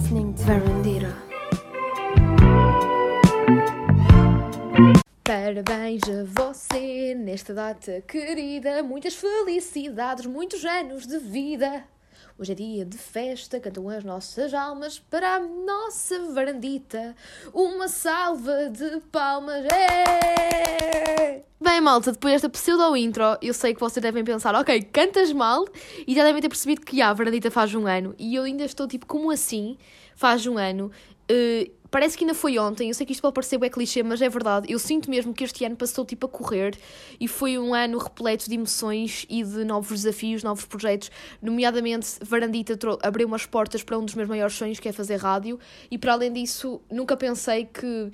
listening to Verandira. Parabéns a você nesta data querida. Muitas felicidades, muitos anos de vida. Hoje é dia de festa, cantam as nossas almas para a nossa varandita. Uma salva de palmas. É! Bem, malta, depois desta pseudo-intro, eu sei que vocês devem pensar, ok, cantas mal, e já devem ter percebido que a varandita faz um ano. E eu ainda estou tipo, como assim? Faz um ano. Uh, Parece que ainda foi ontem, eu sei que isto pode parecer bem clichê, mas é verdade. Eu sinto mesmo que este ano passou tipo a correr e foi um ano repleto de emoções e de novos desafios, novos projetos. Nomeadamente, Varandita abriu umas portas para um dos meus maiores sonhos, que é fazer rádio. E para além disso, nunca pensei que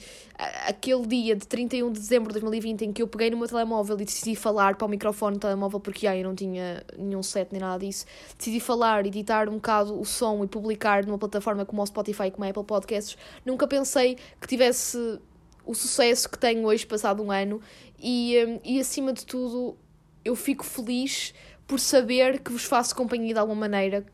aquele dia de 31 de dezembro de 2020 em que eu peguei no meu telemóvel e decidi falar para o microfone do telemóvel, porque aí eu não tinha nenhum set nem nada disso, decidi falar, editar um bocado o som e publicar numa plataforma como o Spotify, como a Apple Podcasts, nunca pensei que tivesse o sucesso que tenho hoje, passado um ano, e, hum, e acima de tudo, eu fico feliz por saber que vos faço companhia de alguma maneira.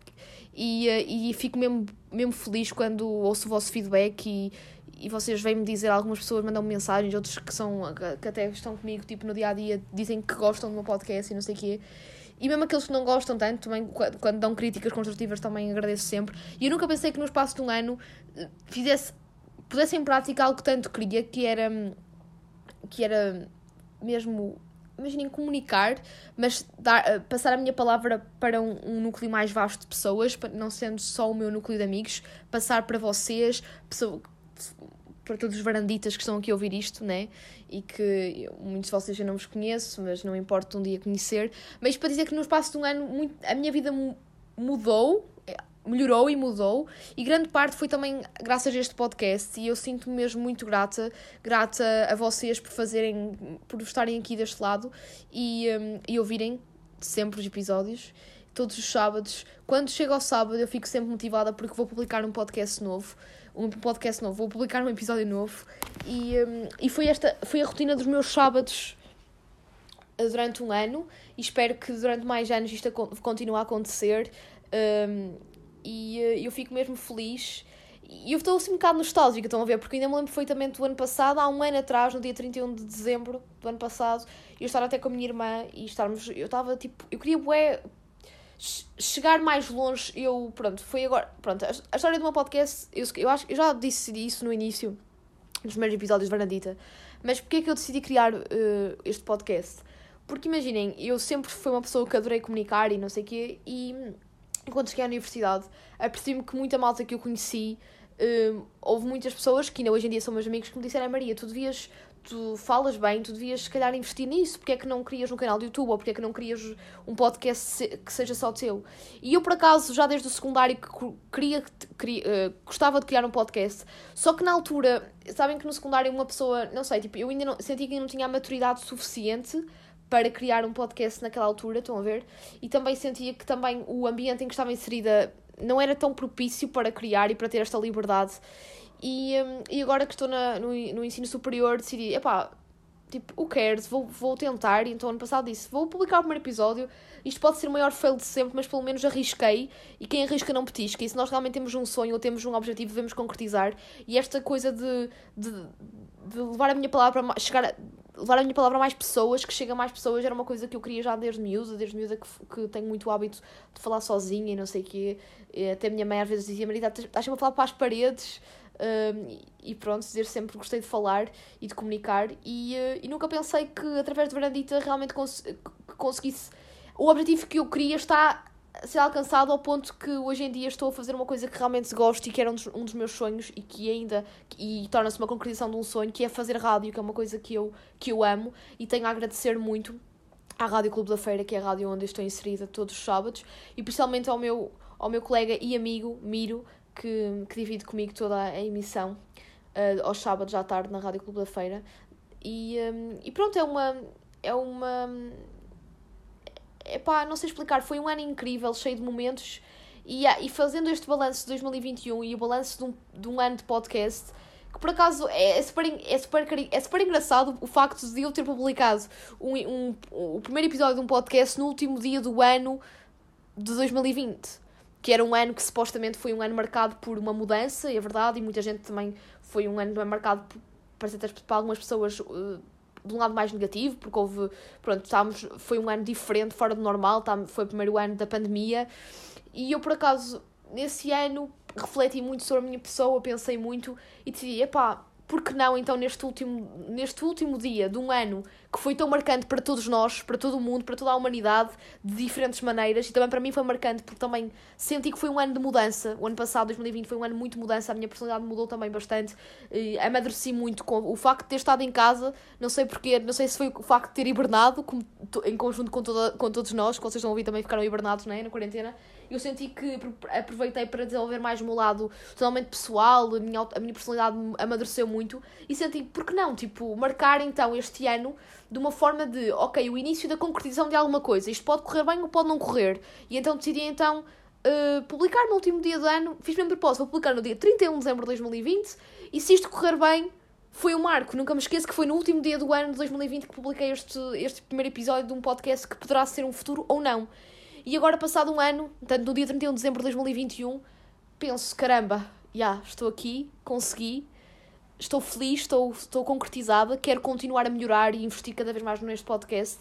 E, eh, e fico mesmo, mesmo feliz quando ouço o vosso feedback e, e vocês vêm-me dizer, algumas pessoas mandam -me mensagens, outros que, são, que até estão comigo tipo, no dia a dia dizem que gostam do meu podcast e não sei o quê. E mesmo aqueles que não gostam tanto, também, quando dão críticas construtivas, também agradeço sempre. E eu nunca pensei que no espaço de um ano eh, fizesse pusesse em prática algo que tanto queria, que era, que era mesmo, imaginem, comunicar, mas dar, eh, passar a minha palavra para um, um, núcleo mais vasto de pessoas, não sendo só o meu núcleo de amigos, passar para vocês, pessoa, para todos os varanditas que estão aqui a ouvir isto, né? E que muitos de vocês eu não vos conheço, mas não importa um dia conhecer. Mas para dizer que no espaço de um ano muito, a minha vida mudou melhorou e mudou e grande parte foi também graças a este podcast e eu sinto-me mesmo muito grata grata a vocês por fazerem por estarem aqui deste lado e, um, e ouvirem sempre os episódios todos os sábados quando chega ao sábado eu fico sempre motivada porque vou publicar um podcast novo um podcast novo vou publicar um episódio novo e, um, e foi esta foi a rotina dos meus sábados uh, durante um ano e espero que durante mais anos isto continue a acontecer um, e uh, eu fico mesmo feliz. E eu estou assim um bocado nostálgica, estão a ver? Porque ainda me lembro perfeitamente do ano passado, há um ano atrás, no dia 31 de dezembro do ano passado, eu estava até com a minha irmã e estarmos. Eu estava tipo. Eu queria bué, chegar mais longe. Eu, pronto, foi agora. Pronto, a, história do meu podcast, eu, eu acho eu já disse isso no início, nos primeiros episódios de Varandita. Mas porquê é que eu decidi criar uh, este podcast? Porque imaginem, eu sempre fui uma pessoa que adorei comunicar e não sei o quê, e enquanto cheguei à universidade, apercebi-me que muita malta que eu conheci, uh, houve muitas pessoas que ainda hoje em dia são meus amigos que me disseram: Maria, tu devias, tu falas bem, tu devias se calhar investir nisso, porque é que não crias um canal de YouTube ou porque é que não crias um podcast que seja só teu? E eu, por acaso, já desde o secundário, queria, queria uh, gostava de criar um podcast, só que na altura, sabem que no secundário uma pessoa, não sei, tipo, eu ainda não, senti que ainda não tinha a maturidade suficiente para criar um podcast naquela altura, estão a ver? E também sentia que também o ambiente em que estava inserida não era tão propício para criar e para ter esta liberdade. E, um, e agora que estou na, no, no ensino superior, decidi, epá, tipo, o cares, vou, vou tentar. Então, ano passado disse, vou publicar o primeiro episódio. Isto pode ser o maior fail de sempre, mas pelo menos arrisquei. E quem arrisca não petisca. E se nós realmente temos um sonho ou temos um objetivo, devemos concretizar. E esta coisa de, de, de levar a minha palavra, chegar a, levar a minha palavra a mais pessoas, que chega a mais pessoas, era uma coisa que eu queria já desde miúda, desde miúda que, que tenho muito hábito de falar sozinha e não sei o quê. Até a minha mãe às vezes dizia, Marita, estás sempre a falar para as paredes. Um, e pronto, dizer sempre gostei de falar e de comunicar. E, uh, e nunca pensei que através de Verandita realmente cons conseguisse. O objetivo que eu queria está ser alcançado ao ponto que hoje em dia estou a fazer uma coisa que realmente gosto e que era um dos, um dos meus sonhos e que ainda e torna-se uma concretização de um sonho que é fazer rádio, que é uma coisa que eu, que eu amo e tenho a agradecer muito à Rádio Clube da Feira, que é a rádio onde estou inserida todos os sábados, e principalmente ao meu, ao meu colega e amigo Miro, que, que divide comigo toda a emissão uh, aos sábados à tarde na Rádio Clube da Feira. E, um, e pronto, é uma. É uma epá, não sei explicar, foi um ano incrível, cheio de momentos. E, e fazendo este balanço de 2021 e o balanço de um, de um ano de podcast, que por acaso é, é, super, é, super, é super engraçado o facto de eu ter publicado um, um, o primeiro episódio de um podcast no último dia do ano de 2020. Que era um ano que supostamente foi um ano marcado por uma mudança, é verdade, e muita gente também foi um ano marcado por, para algumas pessoas uh, de um lado mais negativo, porque houve, pronto, estávamos, foi um ano diferente, fora do normal, tá, foi o primeiro ano da pandemia, e eu por acaso, nesse ano, refleti muito sobre a minha pessoa, pensei muito e decidi, epá, por que não então neste último, neste último dia de um ano que foi tão marcante para todos nós, para todo o mundo, para toda a humanidade, de diferentes maneiras, e também para mim foi marcante porque também senti que foi um ano de mudança. O ano passado, 2020, foi um ano muito mudança, a minha personalidade mudou também bastante, e amadureci muito com o facto de ter estado em casa, não sei porquê, não sei se foi o facto de ter hibernado, como, em conjunto com, toda, com todos nós, que vocês estão a ouvir também ficaram hibernados né, na quarentena, eu senti que aproveitei para desenvolver mais o meu lado totalmente pessoal, a minha, a minha personalidade amadureceu muito e senti, por que não, tipo, marcar então este ano de uma forma de, ok, o início da concretização de alguma coisa, isto pode correr bem ou pode não correr, e então decidi então uh, publicar no último dia do ano, fiz mesmo propósito, vou publicar no dia 31 de dezembro de 2020, e se isto correr bem, foi o um marco. Nunca me esqueço que foi no último dia do ano de 2020 que publiquei este, este primeiro episódio de um podcast que poderá ser um futuro ou não. E agora, passado um ano, portanto, no dia 31 de dezembro de 2021, penso: caramba, já, estou aqui, consegui, estou feliz, estou, estou concretizada, quero continuar a melhorar e investir cada vez mais neste podcast,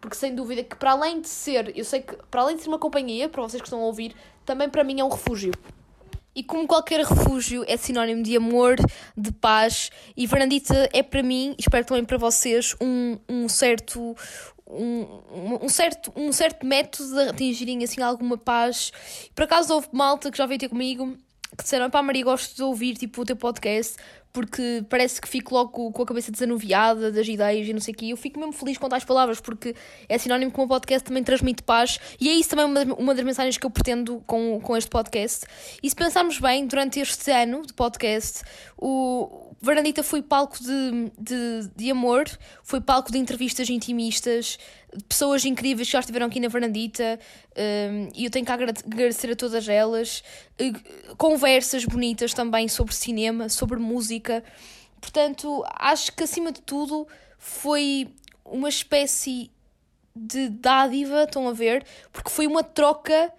porque sem dúvida que, para além de ser, eu sei que, para além de ser uma companhia, para vocês que estão a ouvir, também para mim é um refúgio. E como qualquer refúgio é sinónimo de amor, de paz, e Fernandita é para mim, espero também para vocês, um, um certo um, um, certo, um certo método de atingirem assim alguma paz. Por acaso houve malta que já veio ter comigo que disseram: pá, Maria, gosto de ouvir tipo, o teu podcast porque parece que fico logo com a cabeça desanuviada das ideias e não sei o quê. Eu fico mesmo feliz com tais palavras porque é sinónimo que o meu podcast também transmite paz e é isso também uma, uma das mensagens que eu pretendo com, com este podcast. E se pensarmos bem, durante este ano de podcast, o, Varandita foi palco de, de, de amor, foi palco de entrevistas intimistas, pessoas incríveis que já estiveram aqui na Varandita um, e eu tenho que agradecer a todas elas. Conversas bonitas também sobre cinema, sobre música. Portanto, acho que acima de tudo foi uma espécie de dádiva, estão a ver? Porque foi uma troca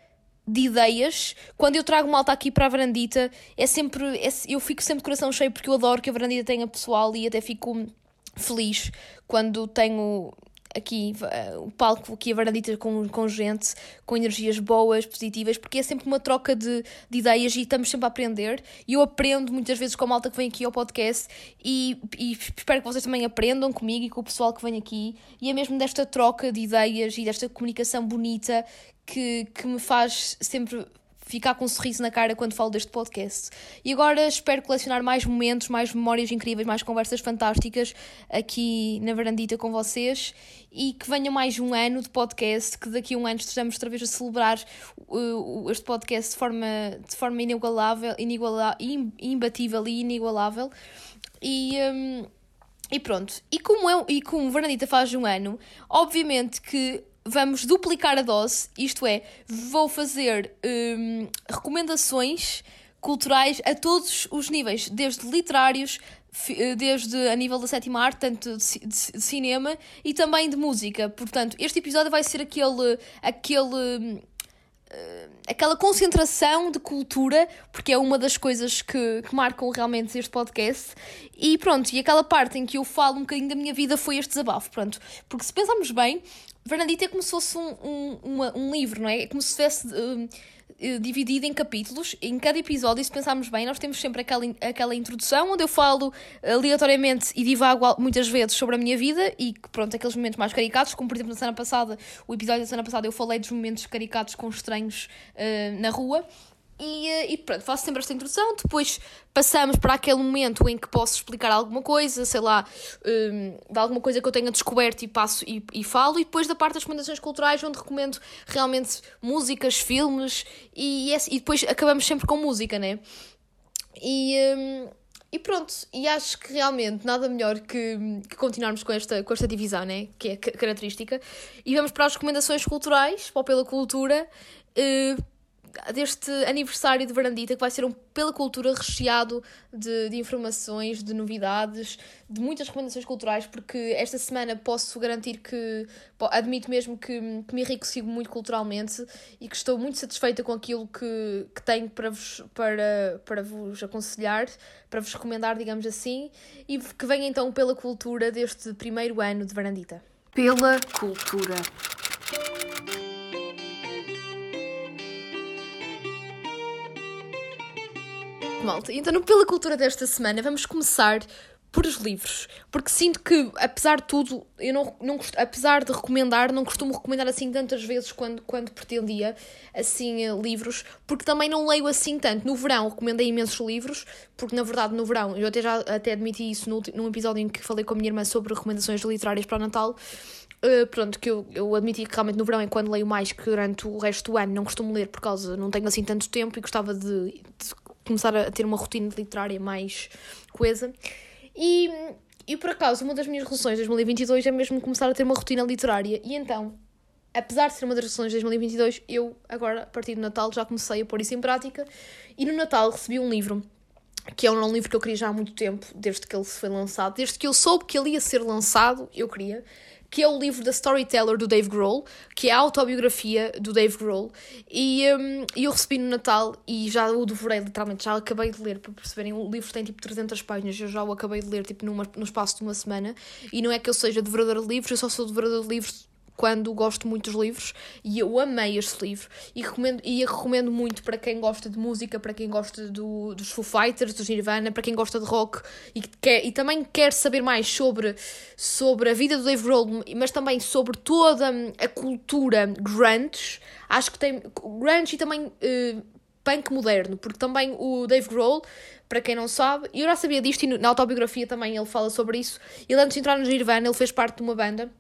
de ideias. Quando eu trago malta aqui para a varandita, é sempre. É, eu fico sempre de coração cheio porque eu adoro que a varandita tenha pessoal e até fico feliz quando tenho aqui uh, o palco, aqui a varandita com, com gente, com energias boas, positivas, porque é sempre uma troca de, de ideias e estamos sempre a aprender. E eu aprendo muitas vezes com a malta que vem aqui ao podcast e, e espero que vocês também aprendam comigo e com o pessoal que vem aqui. E é mesmo desta troca de ideias e desta comunicação bonita que, que me faz sempre ficar com um sorriso na cara quando falo deste podcast. E agora espero colecionar mais momentos, mais memórias incríveis, mais conversas fantásticas aqui na varandita com vocês e que venha mais um ano de podcast, que daqui a um ano estejamos outra vez a celebrar uh, este podcast de forma, de forma inigualável, inigualável, imbatível e inigualável. E. Um, e pronto, e como, eu, e como Varandita faz um ano, obviamente que vamos duplicar a dose, isto é, vou fazer hum, recomendações culturais a todos os níveis, desde literários, eh, desde a nível da sétima arte, tanto de, cinema e também de música. Portanto, este episódio vai ser aquele, aquele hum, eh, aquela concentração de cultura, porque é uma das coisas que, que marcam realmente este podcast. E pronto, e aquela parte em que eu falo um bocadinho da minha vida foi este desabafo, pronto. Porque se pensarmos bem, Fernandita é como se fosse um, um, uma, um livro, não é? É como se tivesse uh, dividido em capítulos. Em cada episódio, se pensarmos bem, nós temos sempre aquela, aquela introdução onde eu falo aleatoriamente e divago muitas vezes sobre a minha vida e pronto, aqueles momentos mais caricatos, como por exemplo na semana passada, o episódio da semana passada eu falei dos momentos caricatos com estranhos uh, na rua. E, eh, e pronto, faço sempre esta introdução. Depois passamos para aquele momento em que posso explicar alguma coisa, sei lá, um, de alguma coisa que eu tenha descoberto e passo e, e falo. E depois da parte das recomendações culturais, onde recomendo realmente músicas, filmes e, e depois acabamos sempre com música, né? E. Um, e pronto, e acho que realmente nada melhor que, que, continuarmos com esta, com esta divisão, né? que é característica. E vamos para as recomendações culturais, para Pela Cultura. Uh, deste aniversário de Verandita, que vai ser um Pela Cultura recheado de, de informações, de novidades, de muitas recomendações culturais, porque esta semana posso garantir que, admito mesmo que, que me enriqueci muito culturalmente e que estou muito satisfeita com aquilo que, que tenho para vos, para, para vos aconselhar, para vos recomendar, digamos assim, e que venha então pela cultura deste primeiro ano de Verandita. Pela cultura. Malta. Então, pela cultura desta semana, vamos começar por os livros, porque sinto que, apesar de tudo, eu não, não apesar de recomendar, não costumo recomendar assim tantas vezes quando, quando pretendia, assim, eh, livros, porque também não leio assim tanto. No verão recomendei imensos livros, porque na verdade no verão, eu até já até admiti isso no, num episódio em que falei com a minha irmã sobre recomendações literárias para o Natal, Uh, pronto, que eu, eu admiti que realmente no verão é quando leio mais que durante o resto do ano não costumo ler por causa, não tenho assim tanto tempo e gostava de, de começar a ter uma rotina literária mais coesa. E, e por acaso, uma das minhas resoluções de 2022 é mesmo começar a ter uma rotina literária. E então, apesar de ser uma das resoluções de 2022, eu agora, a partir do Natal, já comecei a pôr isso em prática. E no Natal recebi um livro que é um livro que eu queria já há muito tempo, desde que ele foi lançado, desde que eu soube que ele ia ser lançado, eu queria, que é o livro da Storyteller do Dave Grohl, que é a autobiografia do Dave Grohl, e um, eu recebi no Natal e já o devorei, literalmente, já acabei de ler, para perceberem, o livro tem tipo 300 páginas, eu já o acabei de ler tipo numa, no espaço de uma semana, e não é que eu seja devoradora de livros, eu só sou devoradora de livros quando gosto muito dos livros e eu amei este livro e recomendo, e recomendo muito para quem gosta de música, para quem gosta do, dos Foo Fighters, dos Nirvana, para quem gosta de rock e, quer, e também quer saber mais sobre, sobre a vida do Dave Grohl, mas também sobre toda a cultura grunge. Acho que tem grunge e também uh, punk moderno, porque também o Dave Grohl para quem não sabe, eu já sabia disto e na autobiografia também ele fala sobre isso. Ele antes de entrar no Nirvana, ele fez parte de uma banda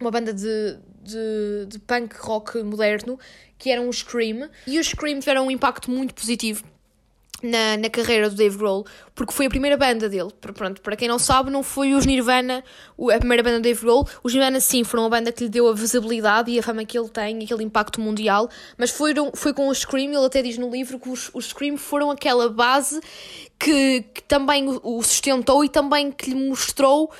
uma banda de, de, de punk rock moderno, que era um Scream, e os Scream tiveram um impacto muito positivo na, na carreira do Dave Grohl, porque foi a primeira banda dele. Pronto, para quem não sabe, não foi os Nirvana a primeira banda do Dave Grohl. Os Nirvana, sim, foram uma banda que lhe deu a visibilidade e a fama que ele tem, aquele impacto mundial, mas foram, foi com os Scream, ele até diz no livro que os, os Scream foram aquela base que, que também o sustentou e também que lhe mostrou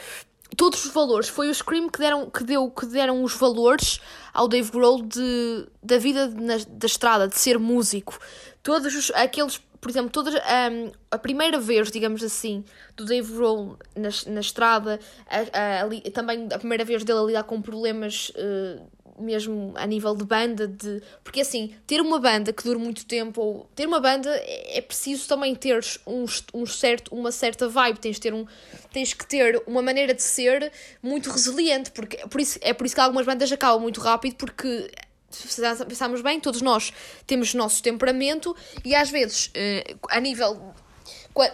todos os valores. Foi o Scream que deram, que deu, que deram os valores ao Dave Grohl de, da vida na, da estrada, de ser músico. Todos os, aqueles, por exemplo, todas, um, a primeira vez, digamos assim, do Dave Grohl na, na estrada, a, a, também a primeira vez dele a lidar com problemas. Uh, mesmo a nível de banda, de porque assim, ter uma banda que dure muito tempo, ou ter uma banda é, é preciso também ter um, um certo, uma certa vibe, tens, ter um, tens que ter uma maneira de ser muito resiliente, porque por isso, é por isso que algumas bandas acabam muito rápido, porque se pensarmos bem, todos nós temos nosso temperamento e às vezes, eh, a nível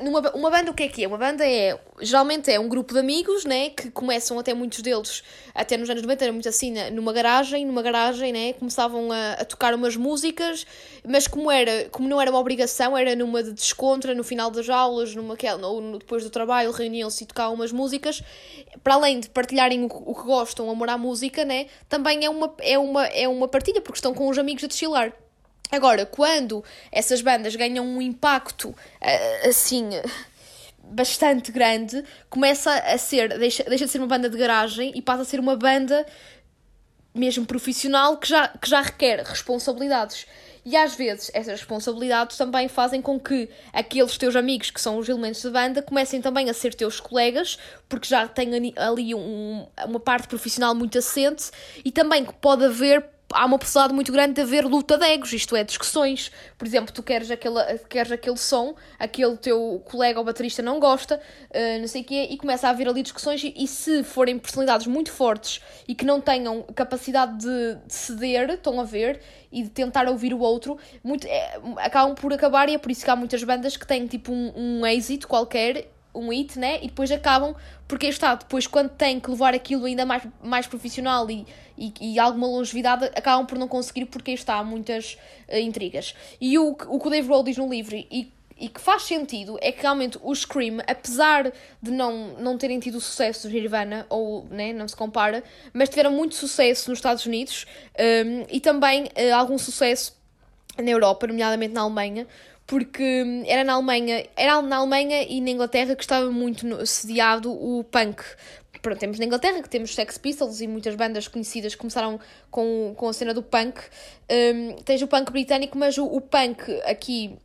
numa, uma banda o que é que é? Uma banda é, geralmente é um grupo de amigos, né, que começam até muitos deles, até nos anos 90 era muito assim, numa garagem, numa garagem, né, começavam a, a tocar umas músicas, mas como era, como não era uma obrigação, era numa de descontra, no final das aulas, numa ou depois do trabalho, reuniam-se e tocavam umas músicas, para além de partilharem o, o que gostam, amor à música, né, também é uma, é uma, é uma partilha, porque estão com os amigos a desfilar. Agora, quando essas bandas ganham um impacto eh, assim bastante grande, começa a ser, deixa, deixa de ser uma banda de garagem e passa a ser uma banda mesmo profissional que já, que já requer responsabilidades. E às vezes essas responsabilidades também fazem com que aqueles teus amigos que são os elementos da banda comecem também a ser teus colegas, porque já têm ali um, uma parte profissional muito assente e também que pode haver há uma possibilidade muito grande de haver luta de egos, isto é, discussões. Por exemplo, tu queres, aquele queres aquele som, aquele teu colega ou baterista não gosta, uh, não sei o quê, e começa a haver ali discussões. E, e, se forem personalidades muito fortes e que não tenham capacidade de, de ceder, estão a ver, e de tentar ouvir o outro, muito, é, acabam por acabar. E é por isso que há muitas bandas que têm tipo um, um êxito qualquer um hit, né? E depois acabam, porque está, depois quando têm que levar aquilo ainda mais, mais profissional e, e, e alguma longevidade, acabam por não conseguir, porque está, há muitas uh, intrigas. E o, o que o Dave Roll diz no livro, e, e que faz sentido, é que realmente o Scream, apesar de não, não terem tido sucesso do Nirvana, ou né, não se compara, mas tiveram muito sucesso nos Estados Unidos um, e também uh, algum sucesso na Europa, nomeadamente na Alemanha, porque era na Alemanha, era na Alemanha e na Inglaterra que estava muito sediado o punk. Pronto, temos na Inglaterra que temos Sex Pistols e muitas bandas conhecidas que começaram com, com a cena do punk. Um, tens o punk britânico, mas o, o punk aqui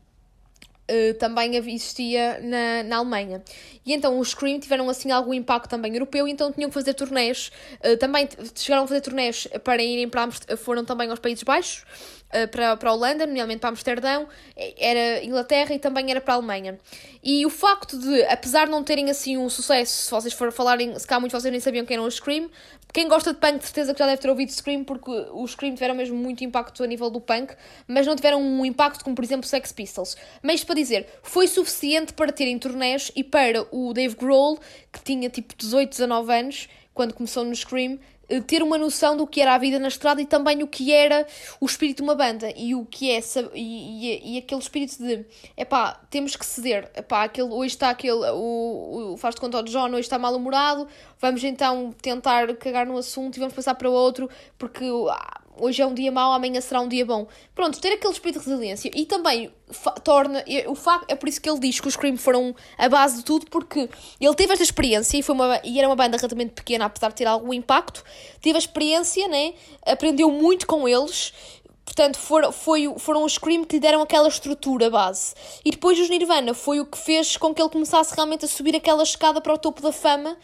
Uh, também existia na, na Alemanha. E então os Scream tiveram assim algum impacto também europeu, então tinham que fazer turnés. Uh, também chegaram a fazer turnés para irem para foram também aos Países Baixos. Eh, para, para a Holanda, nomeadamente para Amsterdão, era Inglaterra e também era para a Alemanha. E o facto de, apesar de não terem assim um sucesso, se vocês forem falarem, se cá muitos vocês nem sabiam quem eram os Scream, quem gosta de punk de certeza que já deve ter ouvido Scream, porque os Scream tiveram mesmo muito impacto a nível do punk, mas não tiveram um impacto como, por exemplo, Sex Pistols. Mas para dizer, foi suficiente para terem turnés e para o Dave Grohl, que tinha tipo 18, 19 anos, quando começou no Scream, eh, ter uma noção do que era a vida na estrada e também o que era o espírito de uma banda e o que é e, e, e aquele espírito de epá, temos que ceder, epá, aquele, hoje está aquele, o, o faz de conta o John, hoje está mal-humorado, vamos então tentar cagar no assunto e vamos passar para outro, porque ah, hoje é um dia mau, amanhã será um dia bom. Pronto, ter aquele espírito de resiliência e também torna. O facto, é por isso que ele diz que os Scream foram a base de tudo, porque ele teve esta experiência e, foi uma, e era uma banda relativamente pequena, apesar de ter algum impacto. Teve a experiência, né? aprendeu muito com eles. Portanto, for, foi, foram os Scream que lhe deram aquela estrutura base. E depois os Nirvana foi o que fez com que ele começasse realmente a subir aquela escada para o topo da fama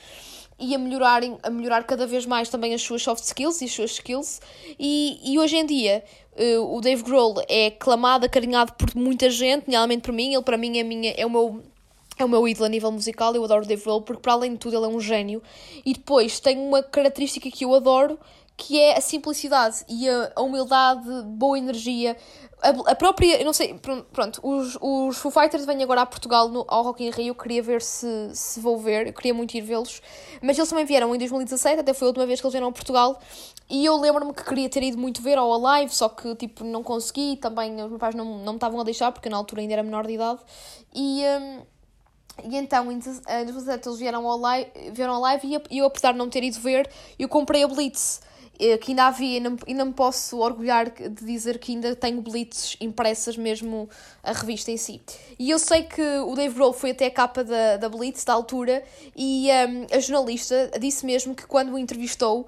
e a, melhorarem, a melhorar cada vez mais também as suas soft skills e as suas skills. E, e hoje em dia uh, o Dave Grohl é aclamado, acarinhado por muita gente, nomeadamente por mim. Ele, para mim, é, minha, é o meu. É o meu ídolo a nível musical, eu adoro Dave Grohl porque, para além de tudo, ele é um gênio. E depois tem uma característica que eu adoro, que é a simplicidade e a, a humildade, boa energia, a, a, própria, eu não sei, pronto, os, os Foo Fighters vêm agora a Portugal no, ao Rock in Rio, eu queria ver se, se vou ver, eu queria muito ir vê-los, mas eles também vieram em 2017, até foi a última vez que eles vieram a Portugal, e eu lembro-me que queria ter ido muito ver ao Alive, só que, tipo, não consegui, também os meus pais não, não me estavam a deixar, porque na altura ainda era menor de idade, e... Um, e então, em 2017 eles vieram ao live, vieram ao live e eu, apesar de não ter ido ver, eu comprei a Blitz. Eh, que ainda havia, ainda, ainda me posso orgulhar de dizer que ainda tenho blitzes impressas mesmo a revista em si. E eu sei que o Dave Grohl foi até a capa da, da Blitz da altura e um, a jornalista disse mesmo que quando o entrevistou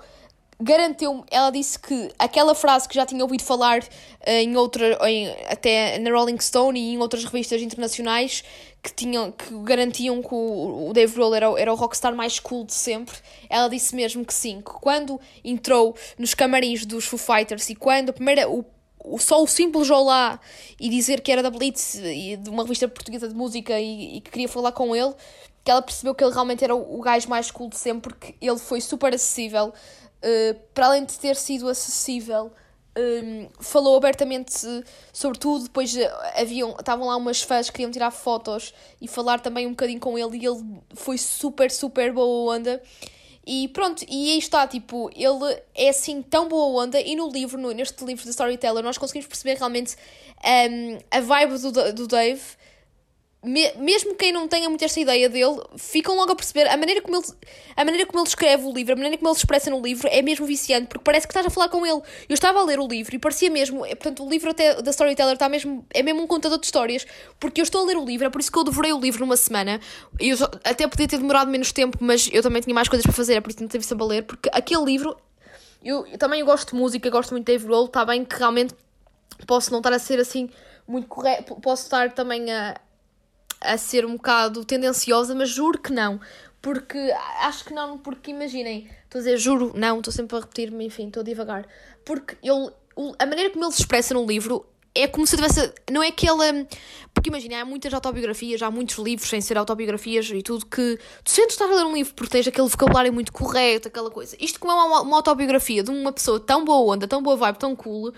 garantiu ela disse que aquela frase que já tinha ouvido falar uh, em outra, em, até na Rolling Stone e em outras revistas internacionais que, tinham, que garantiam que o, o Dave Grohl era, era o rockstar mais cool de sempre, ela disse mesmo que sim, que quando entrou nos camarins dos Foo Fighters e quando a primeira, o, só o simples olá e dizer que era da Blitz e de uma revista portuguesa de música e, e que queria falar com ele, que ela percebeu que ele realmente era o, o gajo mais cool de sempre porque ele foi super acessível, uh, para além de ter sido acessível. Um, falou abertamente sobre tudo. Depois eh, haviam, estavam lá umas fãs que queriam tirar fotos e falar também um bocadinho com ele. E ele foi super, super boa onda. E pronto, e aí está, tipo, ele é assim tão boa onda. E no livro, no, neste livro de Storyteller, nós conseguimos perceber realmente um, a vibe do, do Dave me, mesmo quem não tenha muito esta ideia dele, ficam logo a perceber a maneira, como ele, a maneira como ele escreve o livro, a maneira como ele se expressa no livro é mesmo viciante, porque parece que estás a falar com ele. Eu estava a ler o livro e parecia mesmo, é, portanto, o livro até da Storyteller está mesmo, é mesmo um contador de histórias, porque eu estou a ler o livro, é por isso que eu devorei o livro numa semana. Eu até podia ter demorado menos tempo, mas eu também tinha mais coisas para fazer, é por isso que não tive sempre a ler, porque aquele livro, eu, eu também gosto de música, gosto muito de Dave Roll, está bem que realmente posso não estar a ser assim muito correto, posso estar também a a ser um bocado tendenciosa, mas juro que não. Porque acho que não, porque imaginem, estou a dizer juro, não, estou sempre a repetir-me, enfim, estou a divagar. Porque ele, a maneira como ele se expressa no livro é como se tivesse. Não é que ele. Porque imagina, há muitas autobiografias, há muitos livros sem ser autobiografias e tudo que. Tu sentes estar a ler um livro porque tens aquele vocabulário muito correto, aquela coisa. Isto como é uma, uma autobiografia de uma pessoa tão boa onda, tão boa vibe, tão cool,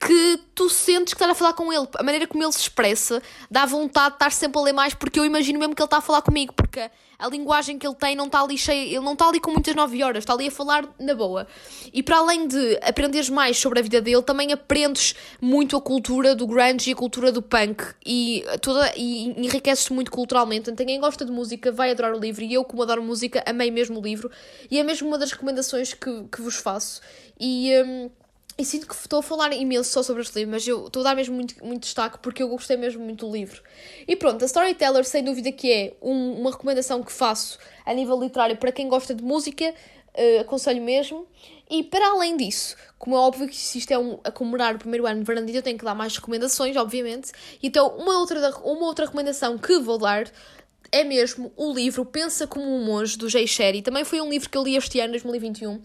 que tu sentes que estás a falar com ele. A maneira como ele se expressa dá vontade de estar sempre a ler mais, porque eu imagino mesmo que ele está a falar comigo, porque a linguagem que ele tem não está ali cheia, ele não está ali com muitas nove horas, está ali a falar na boa. E para além de aprenderes mais sobre a vida dele, também aprendes muito a cultura do grunge e a cultura do punk e toda e enriqueces-te muito culturalmente. Então, quem gosta de música vai adorar o livro e eu, como adoro música, amei mesmo o livro e é mesmo uma das recomendações que, que vos faço. E. Um, e sinto que estou a falar imenso só sobre este livro, mas eu estou a dar mesmo muito, muito destaque porque eu gostei mesmo muito do livro. E pronto, a Storyteller, sem dúvida que é um, uma recomendação que faço a nível literário para quem gosta de música, uh, aconselho mesmo. E para além disso, como é óbvio que se isto é um, a comemorar o primeiro ano de Varandita, eu tenho que dar mais recomendações, obviamente. Então, uma outra, uma outra recomendação que vou dar é mesmo o livro Pensa como um Monge, do Jay Sherry. Também foi um livro que eu li este ano, 2021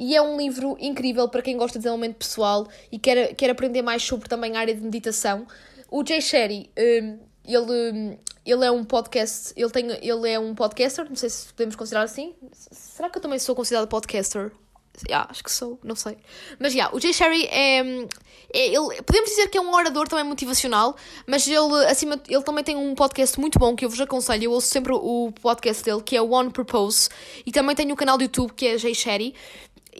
e é um livro incrível para quem gosta de desenvolvimento pessoal e quer, quer aprender mais sobre também a área de meditação. O Jay Sherry, um, ele, ele é um podcast, ele, tem, ele é um podcaster, não sei se podemos considerar assim. Será que eu também sou considerada podcaster? Yeah, acho que sou, não sei. Mas yeah, o Jay Sherry é, é, ele, podemos dizer que é um orador também motivacional, mas ele, acima, ele também tem um podcast muito bom que eu vos aconselho. Eu ouço sempre o podcast dele, que é One Purpose, e também tem um canal do YouTube que é Jay Sherry.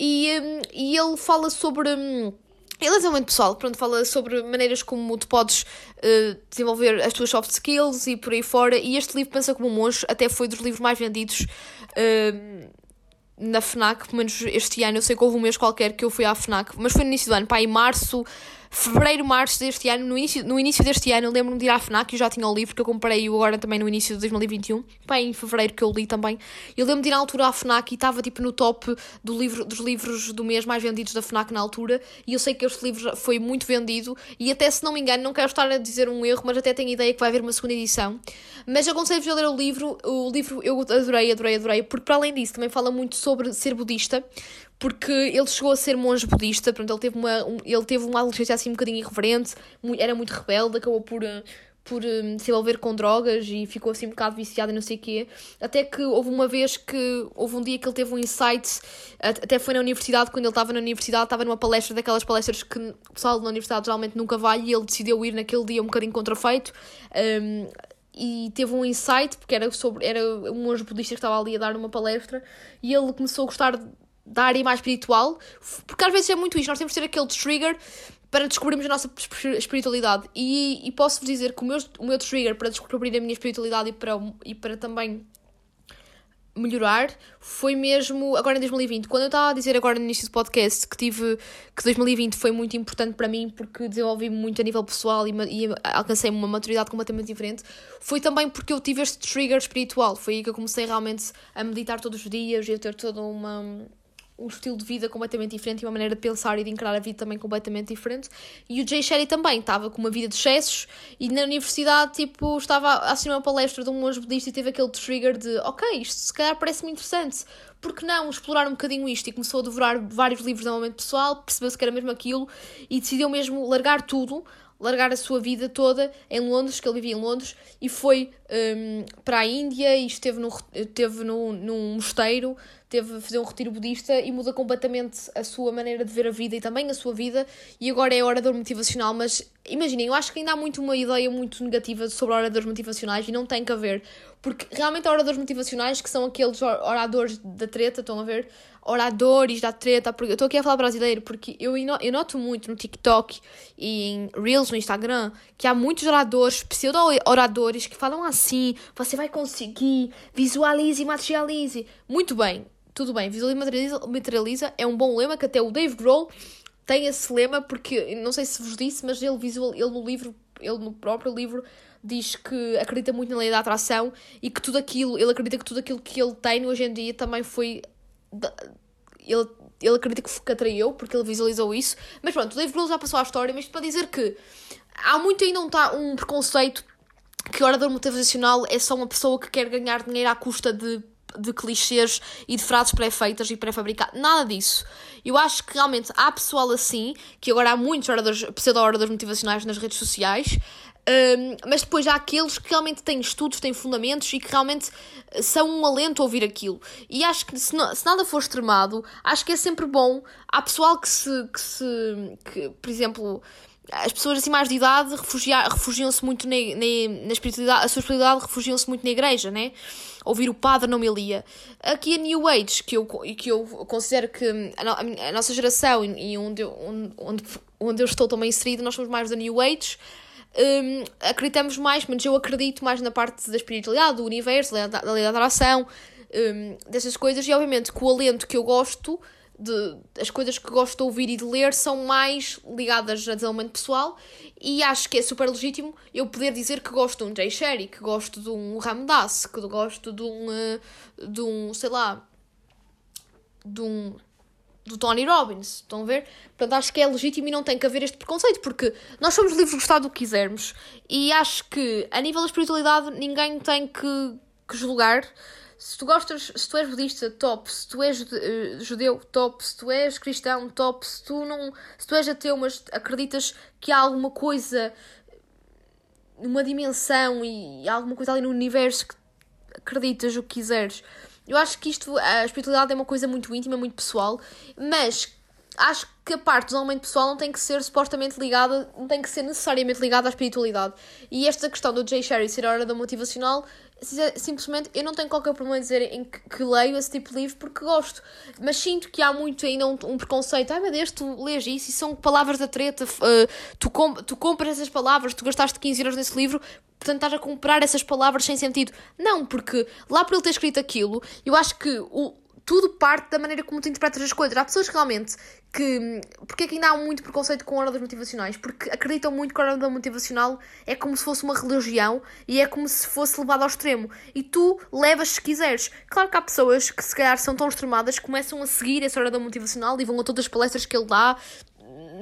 E, hum, e ele fala sobre. Hum, ele é desenvolvimento pessoal, pronto, fala sobre maneiras como tu podes uh, desenvolver as tuas soft skills e por aí fora. E este livro, Pensa como um Monge, até foi dos livros mais vendidos uh, na FNAC, pelo menos este ano. Eu sei que houve um mês qualquer que eu fui à FNAC, mas foi no início do ano, pá, em março fevereiro, março deste ano, no início, no início deste ano, lembro-me de ir à FNAC, eu já tinha o livro que eu comprei agora também no início de 2021, bem, em fevereiro que eu li também. Eu lembro-me de ir à altura à FNAC e estava tipo no top do livro, dos livros do mês mais vendidos da FNAC na altura, e eu sei que este livro foi muito vendido, e até se não me engano, não quero estar a dizer um erro, mas até tenho ideia que vai haver uma segunda edição. Mas aconselho-vos a ler o livro, o livro eu adorei, adorei, adorei, porque para além disso também fala muito sobre ser budista, porque ele chegou a ser monge budista, portanto, ele teve uma, um, ele teve uma adolescência assim um bocadinho irreverente, era muito rebelde, acabou por, eh, por um, se envolver com drogas e ficou assim um bocado viciado e não sei o quê. Até que houve uma vez que, houve um dia que ele teve um insight, até foi na universidade, quando ele estava na universidade, estava numa palestra, daquelas palestras que o pessoal na universidade geralmente nunca vai, e ele decidiu ir naquele dia um bocadinho contrafeito. Um, e teve um insight, porque era sobre era um monge budista que estava ali a dar uma palestra, e ele começou a gostar da área mais espiritual, porque às vezes é muito isto, nós temos que ter aquele trigger para descobrirmos a nossa espiritualidade. E, e posso-vos dizer que o meu, o meu trigger para descobrir a minha espiritualidade e para, e para também melhorar foi mesmo agora em 2020. Quando eu estava a dizer agora no início do podcast que tive que 2020 foi muito importante para mim porque desenvolvi-me muito a nível pessoal e, e alcancei uma maturidade completamente diferente, foi também porque eu tive este trigger espiritual. Foi aí que eu comecei realmente a meditar todos os dias e a ter toda uma um estilo de vida completamente diferente e uma maneira de pensar e de encarar a vida também completamente diferente. E o Jay Sherry também estava com uma vida de excessos e na universidade, tipo, estava a assistir uma palestra de um monge budista e teve aquele trigger de ok, isto se calhar parece-me interessante, porque não explorar um bocadinho isto? E começou a devorar vários livros de momento pessoal, percebeu-se que era mesmo aquilo e decidiu mesmo largar tudo largar a sua vida toda em Londres, que ele vivia em Londres, e foi um, para a Índia e esteve, no, esteve no, num mosteiro, teve a fazer um retiro budista e muda completamente a sua maneira de ver a vida e também a sua vida, e agora é orador motivacional, mas imaginem, eu acho que ainda há muito uma ideia muito negativa sobre oradores motivacionais e não tem que haver, porque realmente há oradores motivacionais que são aqueles oradores da treta, estão a ver? Oradores da treta, porque eu estou aqui a falar brasileiro, porque eu, eu noto muito no TikTok e em Reels no Instagram que há muitos oradores, pseudo-oradores, que falam assim: você vai conseguir, visualize e materialize. Muito bem, tudo bem, visualize e materializa, materializa é um bom lema que até o Dave Grohl tem esse lema, porque não sei se vos disse, mas ele, visual, ele no livro, ele no próprio livro diz que acredita muito na lei da atração e que tudo aquilo, ele acredita que tudo aquilo que ele tem hoje em dia também foi ele, ele acredita que, atraiu, porque ele visualizou isso. Mas pronto, o Dave Grohl já passou a história, mas para dizer que há muito ainda um, um preconceito que o orador motivacional é só uma pessoa que quer ganhar dinheiro à custa de, de clichês e de frases pré-feitas e pré-fabricadas. Nada disso. Eu acho que realmente há pessoal assim, que agora há muitos oradores, pseudo-oradores motivacionais nas redes sociais, um, mas depois há aqueles que realmente têm estudos, têm fundamentos e que realmente são um alento ouvir aquilo. E acho que se, não, se nada for extremado, acho que é sempre bom. Há pessoal que se. que, se, que por exemplo. As pessoas assim mais de idade refugiam-se muito na, na, na espiritualidade, a sua espiritualidade refugiam-se muito na igreja, né? Ouvir o padre na homilia. Aqui a New Age, que eu, que eu considero que a, a nossa geração e onde, onde, onde eu estou também inserido, nós somos mais da New Age um, acreditamos mais, mas eu acredito mais na parte da espiritualidade, do universo, da, da lei da atração, um, dessas coisas, e obviamente com o alento que eu gosto de, as coisas que gosto de ouvir e de ler são mais ligadas a desenvolvimento pessoal. E acho que é super legítimo eu poder dizer que gosto de um Jay Sherry, que gosto de um Ramdas, que gosto de um, eh, de um, sei lá, de um do Tony Robbins, estão a ver? Portanto, acho que é legítimo e não tem que haver este preconceito, porque nós somos livres de gostar do que quisermos e acho que, a nível da espiritualidade, ninguém tem que, que julgar se tu gostas, se tu és budista, top. Se tu és uh, judeu, top. Se tu és cristão, top. Se tu não, se tu és ateu, mas acreditas que há alguma coisa, uma dimensão e alguma coisa ali no universo que acreditas o que quiseres. Eu acho que isto, a espiritualidade é uma coisa muito íntima, muito pessoal, mas acho que a parte do desenvolvimento pessoal não tem que ser supostamente ligada, não tem que ser necessariamente ligada à espiritualidade. E esta questão do Jay Sherry ser a hora da motivacional, simplesmente eu não tenho qualquer problema em dizer em que, que, leio esse tipo de livro porque gosto. Mas sinto que há muito ainda um, um preconceito. Ai meu Deus, tu lês isso e são palavras da treta, uh, tu, com, tu compras essas palavras, tu gastaste 15 euros nesse livro, portanto estás a comprar essas palavras sem sentido. Não, porque lá por ele ter escrito aquilo, eu acho que o, tudo parte da maneira como tu interpretas as coisas. Há pessoas que realmente que. Porque é que ainda há muito preconceito com ordens motivacionais? Porque acreditam muito que a ordem motivacional é como se fosse uma religião e é como se fosse levada ao extremo. E tu levas se quiseres. Claro que há pessoas que se calhar são tão extremadas que começam a seguir essa ordem motivacional e vão a todas as palestras que ele dá.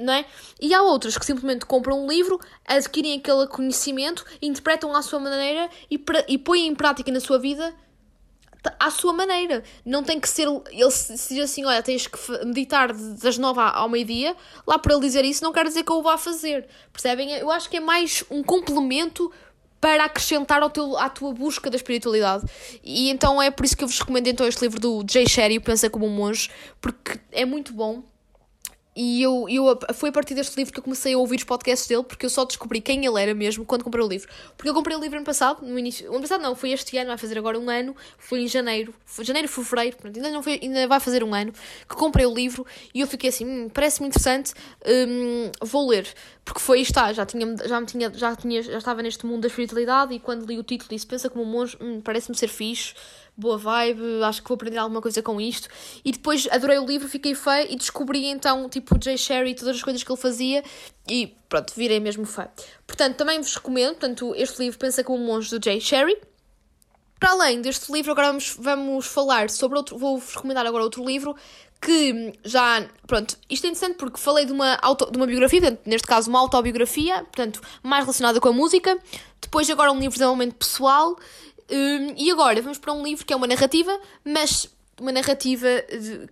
Não é? E há outras que simplesmente compram um livro, adquirem aquele conhecimento, interpretam à sua maneira e, e põem em prática na sua vida à sua maneira. Não tem que ser. Ele se diz assim: olha, tens que meditar das nove ao meio-dia, lá para ele dizer isso, não quer dizer que eu o vá fazer. Percebem? Eu acho que é mais um complemento para acrescentar ao teu, à tua busca da espiritualidade. E então é por isso que eu vos recomendo então este livro do Jay Sherry, Pensa como um Monge, porque é muito bom e eu, eu foi a partir deste livro que eu comecei a ouvir os podcasts dele, porque eu só descobri quem ele era mesmo quando comprei o livro. Porque eu comprei o livro ano passado, no início. Ano passado não, foi este ano, vai fazer agora um ano. Foi em janeiro, foi janeiro, fevereiro, ainda, não foi, ainda vai fazer um ano que comprei o livro e eu fiquei assim, hum, parece-me interessante, hum, vou ler. Porque foi, está, já, tinha, já, me tinha, já, tinha, já estava neste mundo da espiritualidade e quando li o título disse, pensa como um monge, hum, parece-me ser fixe boa vibe, acho que vou aprender alguma coisa com isto. E depois adorei o livro, fiquei fã e descobri então, tipo, o Jay Sherry e todas as coisas que ele fazia e pronto, virei mesmo fã. Portanto, também vos recomendo, portanto, este livro Pensa como um Monge do Jay Sherry. Para além deste livro, agora vamos, vamos falar sobre outro, vou-vos recomendar agora outro livro que já, pronto, isto é interessante porque falei de uma, auto, de uma biografia, portanto, neste caso uma autobiografia, portanto, mais relacionada com a música, depois agora um livro de desenvolvimento pessoal um, e agora vamos para um livro que é uma narrativa, mas uma narrativa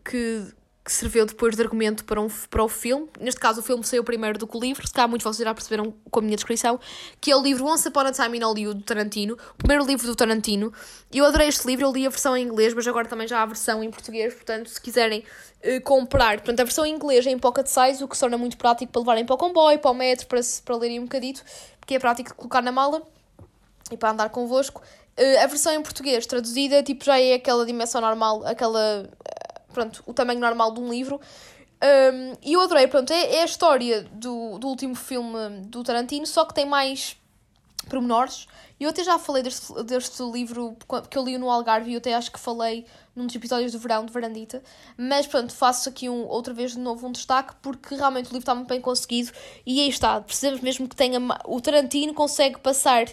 que, que serviu depois de argumento para, um, para o filme. Neste caso, o filme saiu primeiro do que o livro, se calhar muitos de vocês já perceberam com a minha descrição, que é o livro Once Upon a Time in Hollywood, do Tarantino, o primeiro livro do Tarantino. Eu adorei este livro, eu li a versão em inglês, mas agora também já há a versão em português, portanto, se quiserem uh, comprar. Portanto, a versão em inglês é em pocket size, o que se torna muito prático para levarem para o comboio, para o metro, para, para lerem um bocadito, porque é prático de colocar na mala e para andar convosco. Uh, a versão em português traduzida, tipo, já é aquela dimensão normal, aquela. Uh, pronto, o tamanho normal de um livro. Um, e eu adorei, pronto, é, é a história do, do último filme do Tarantino, só que tem mais pormenores. E eu até já falei deste, deste livro que eu li no Algarve e eu até acho que falei num dos episódios do verão de Verandita. Mas pronto, faço aqui um, outra vez de novo um destaque porque realmente o livro está muito bem conseguido e aí está. Precisamos mesmo que tenha. O Tarantino consegue passar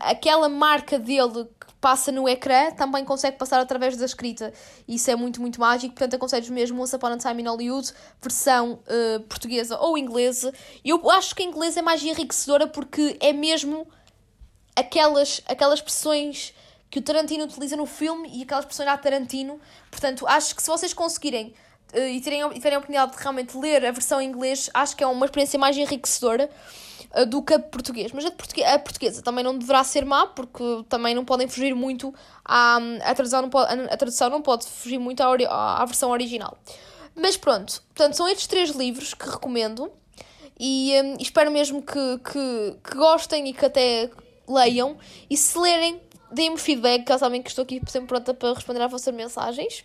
aquela marca dele que passa no ecrã, também consegue passar através da escrita. Isso é muito, muito mágico. Portanto, aconselho mesmo Once Upon a Time in Hollywood, versão uh, portuguesa ou inglesa. Eu acho que a inglesa é mais enriquecedora porque é mesmo aquelas, aquelas expressões que o Tarantino utiliza no filme e aquelas expressões a Tarantino. Portanto, acho que se vocês conseguirem uh, e, terem, e terem a oportunidade de realmente ler a versão em inglês, acho que é uma experiência mais enriquecedora uh, do que a português. Mas a, portuguesa, a portuguesa também não deverá ser má, porque também não podem fugir muito à. A tradução não pode, a tradução não pode fugir muito à, à, à versão original. Mas pronto, portanto, são estes três livros que recomendo. E um, espero mesmo que, que, que gostem e que até leiam. E se lerem, deem-me feedback, caso sabem que estou aqui sempre pronta para responder às vossas mensagens.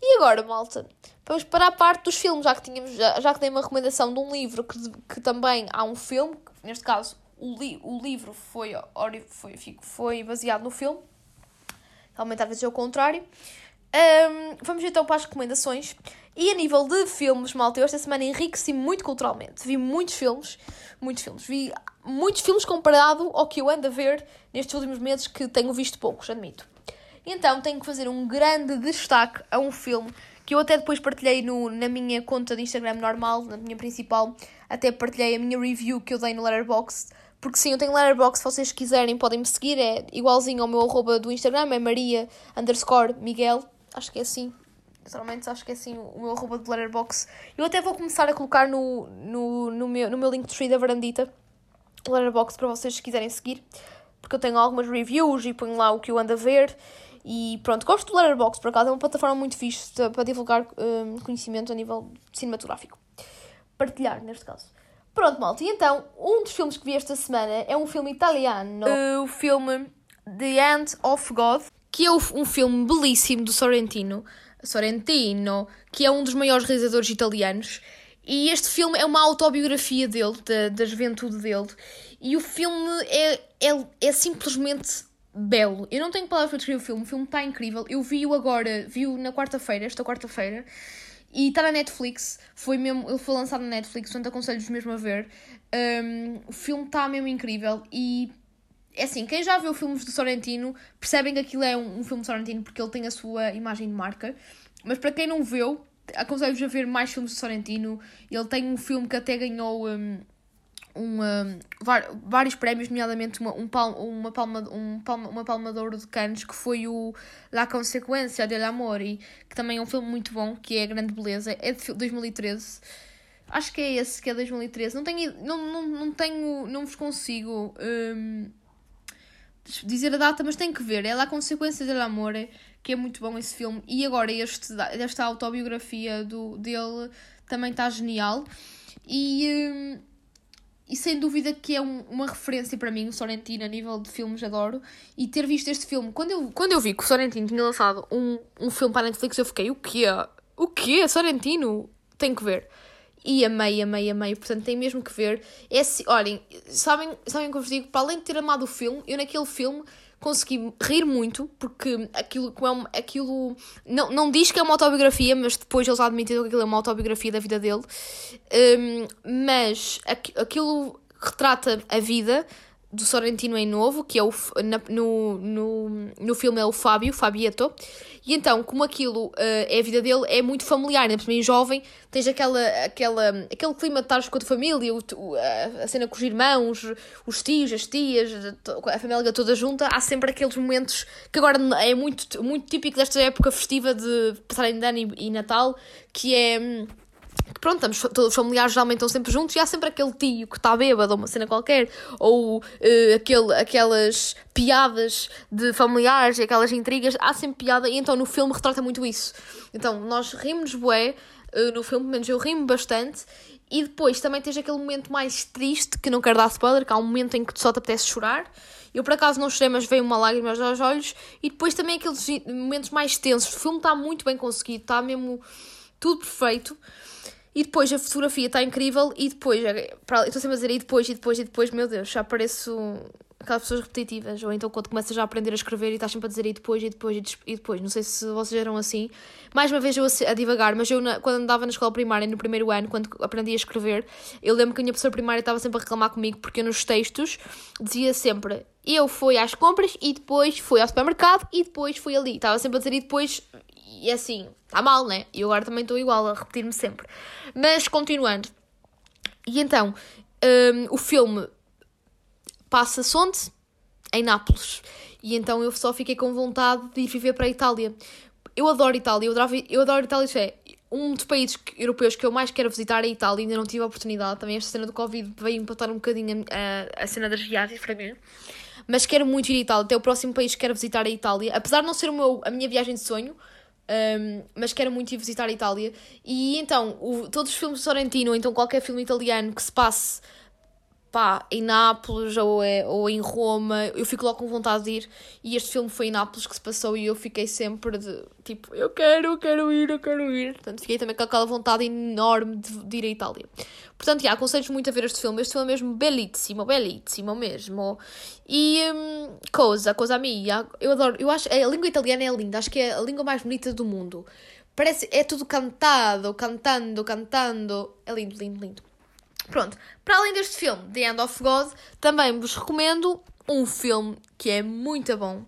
E agora, malta, vamos para a parte dos filmes, já que, tínhamos, já que dei uma recomendação de um livro que, que também há um filme, neste caso o, li, o livro foi, foi, foi baseado no filme, realmente às vezes é o contrário. Um, vamos então para as recomendações. E a nível de filmes, malta, eu esta semana enriqueci muito culturalmente. Vi muitos filmes, muitos filmes. Vi muitos filmes comparado ao que eu ando a ver nestes últimos meses, que tenho visto poucos, admito. Então tenho que fazer um grande destaque a um filme que eu até depois partilhei no, na minha conta de Instagram normal, na minha principal, até partilhei a minha review que eu dei no Letterboxd, porque sim, eu tenho Letterboxd, se vocês quiserem podem me seguir, é igualzinho ao meu arroba do Instagram, é maria underscore miguel, acho que é assim, literalmente acho que é assim o meu arroba do Letterboxd. Eu até vou começar a colocar no, no, no, meu, no meu link de da varandita, Letterboxd para vocês se quiserem seguir, porque eu tenho algumas reviews e ponho lá o que eu ando a ver, e pronto, gosto do Letterboxd, por acaso, é uma plataforma muito fixe para divulgar um, conhecimento a nível cinematográfico. Partilhar, neste caso. Pronto, malta, e então, um dos filmes que vi esta semana é um filme italiano, uh, o filme The End of God, que é um filme belíssimo do Sorrentino, Sorrentino, que é um dos maiores realizadores italianos. E este filme é uma autobiografia dele, da, da juventude dele. E o filme é, é, é simplesmente belo. Eu não tenho palavras para descrever o filme, o filme está incrível. Eu vi-o agora, vi-o na quarta-feira, esta quarta-feira, e está na Netflix. Foi mesmo, ele foi lançado na Netflix, portanto aconselho-vos mesmo a ver. Um, o filme está mesmo incrível e é assim, quem já viu filmes do Sorrentino percebem que aquilo é um, um filme de Sorrentino porque ele tem a sua imagem de marca. Mas para quem não viu, aconselho-vos a ver mais filmes do Sorrentino. Ele tem um filme que até ganhou. Um, uma, vários prémios, nomeadamente uma, um palma, uma, palma, um palma, uma palma de ouro de Cannes, que foi o La Consequência del Amore, que também é um filme muito bom, que é Grande Beleza, é de 2013. Acho que é esse, que é 2013. Não tenho, não, não, não tenho, não vos consigo um, dizer a data, mas tenho que ver. É La Consequência del Amore, que é muito bom esse filme. E agora este, esta autobiografia do, dele também está genial. E... Um, e sem dúvida que é um, uma referência para mim, o Sorrentino, a nível de filmes, adoro. E ter visto este filme, quando eu, quando eu vi que o Sorrentino tinha lançado um, um filme para a Netflix, eu fiquei, o quê? O quê? Sorrentino? Tenho que ver. E amei, amei, amei, portanto tem mesmo que ver. É, olhem, sabem, sabem que eu vos digo? Para além de ter amado o filme, eu naquele filme consegui rir muito, porque aquilo, é aquilo não, não diz que é uma autobiografia, mas depois eles admitiram que aquilo é uma autobiografia da vida dele. Um, mas aquilo retrata a vida do Sorrentino em novo, que é o, na, no, no, no filme é o Fábio, Fabieto, e então, como aquilo uh, é a vida dele, é muito familiar, ainda por jovem, tens aquela, aquela, aquele clima de estares com a tua família, o, a, a cena com os irmãos, os tios, as tias, a família toda junta, há sempre aqueles momentos que agora é muito, muito típico desta época festiva de passar em ano e, e Natal, que é hum, que pronto, estamos, todos os familiares geralmente estão sempre juntos e há sempre aquele tio que está bêbado ou uma cena qualquer, ou uh, aquele, aquelas piadas de familiares e aquelas intrigas, há sempre piada e então no filme retrata muito isso. Então nós rimos bué uh, no filme, pelo menos eu rimo bastante, e depois também tens aquele momento mais triste, que não quero dar spoiler, que há um momento em que só te apetece chorar. Eu por acaso não chorei, mas veio uma lágrima aos olhos, e depois também aqueles momentos mais tensos. O filme está muito bem conseguido, está mesmo tudo perfeito. E depois a fotografia está incrível e depois, estou sempre a dizer e depois, e depois, e depois, meu Deus, já pareço aquelas pessoas repetitivas. Ou então quando começas já a aprender a escrever e estás sempre a dizer e depois, e depois, e depois. Não sei se vocês eram assim. Mais uma vez eu a, divagar, mas eu na, quando andava na escola primária, no primeiro ano, quando aprendi a escrever, eu lembro que a minha professora primária estava sempre a reclamar comigo porque eu nos textos dizia sempre eu fui às compras e depois fui ao supermercado e depois fui ali. Estava sempre a dizer e depois e assim, está mal, né? E agora também estou igual a repetir-me sempre. Mas continuando. E então, um, o filme passa-se onde? Em Nápoles. E então eu só fiquei com vontade de ir viver para a Itália. Eu adoro Itália, eu adoro, eu adoro Itália, isso é um dos países europeus que eu mais quero visitar é a Itália, ainda não tive a oportunidade. Também esta cena do Covid veio empatar um bocadinho a, a cena das viagens para mim. Mas quero muito ir à Itália, até o próximo país que quero visitar é a Itália. Apesar de não ser o meu, a minha viagem de sonho, um, mas quero muito ir visitar a Itália. E então, o, todos os filmes de Sorrentino, então qualquer filme italiano que se passe pá, em Nápoles ou, é, ou em Roma, eu fico logo com vontade de ir. E este filme foi em Nápoles que se passou e eu fiquei sempre de tipo, eu quero, eu quero ir, eu quero ir. Portanto, fiquei também com aquela vontade enorme de, de ir à Itália. Portanto, já, aconselho muito a ver este filme. Este filme é mesmo belíssimo, belíssimo mesmo. E coisa, coisa minha, eu adoro, eu acho, a língua italiana é linda, acho que é a língua mais bonita do mundo Parece, é tudo cantado, cantando, cantando. É lindo, lindo, lindo. Pronto, para além deste filme, The End of God, também vos recomendo um filme que é muito bom,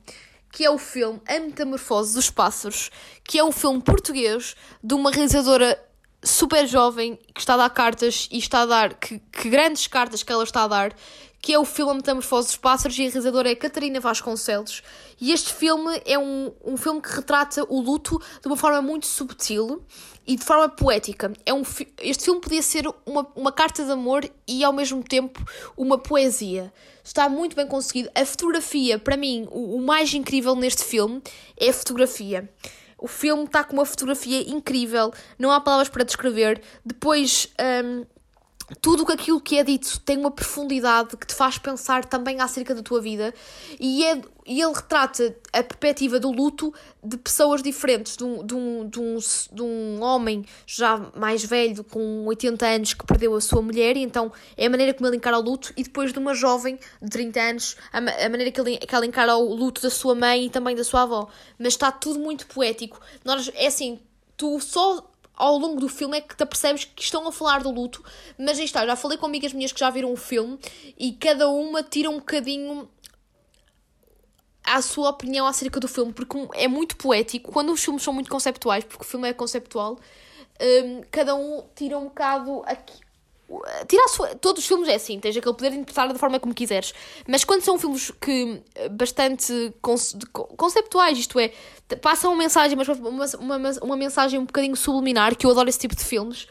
que é o filme A Metamorfose dos Pássaros, que é um filme português de uma realizadora super jovem que está a dar cartas e está a dar que, que grandes cartas que ela está a dar que é o filme Metamorfose dos Pássaros e a realizadora é Catarina Vasconcelos. E este filme é um, um filme que retrata o luto de uma forma muito subtil e de forma poética. É um, este filme podia ser uma, uma carta de amor e ao mesmo tempo uma poesia. Está muito bem conseguido. A fotografia, para mim, o, o mais incrível neste filme é a fotografia. O filme está com uma fotografia incrível, não há palavras para descrever. Depois. Um, tudo aquilo que é dito tem uma profundidade que te faz pensar também acerca da tua vida e, é, e ele retrata a perspectiva do luto de pessoas diferentes, de um, de, um, de, um, de um homem já mais velho, com 80 anos, que perdeu a sua mulher, e então é a maneira como ele encara o luto, e depois de uma jovem de 30 anos, a, a maneira que, ele, que ela encara o luto da sua mãe e também da sua avó. Mas está tudo muito poético. Nós, é assim, tu só ao longo do filme é que te percebes que estão a falar do luto, mas aí está, já falei com amigas minhas que já viram o filme e cada uma tira um bocadinho a sua opinião acerca do filme, porque é muito poético. Quando os filmes são muito conceptuais, porque o filme é conceptual, um, cada um tira um bocado aqui, Tira sua... Todos os filmes é assim, tens aquele poder de interpretar da forma como quiseres. Mas quando são filmes que bastante conceptuais, isto é, passam uma mensagem, mas uma, uma, uma mensagem um bocadinho subliminar, que eu adoro esse tipo de filmes,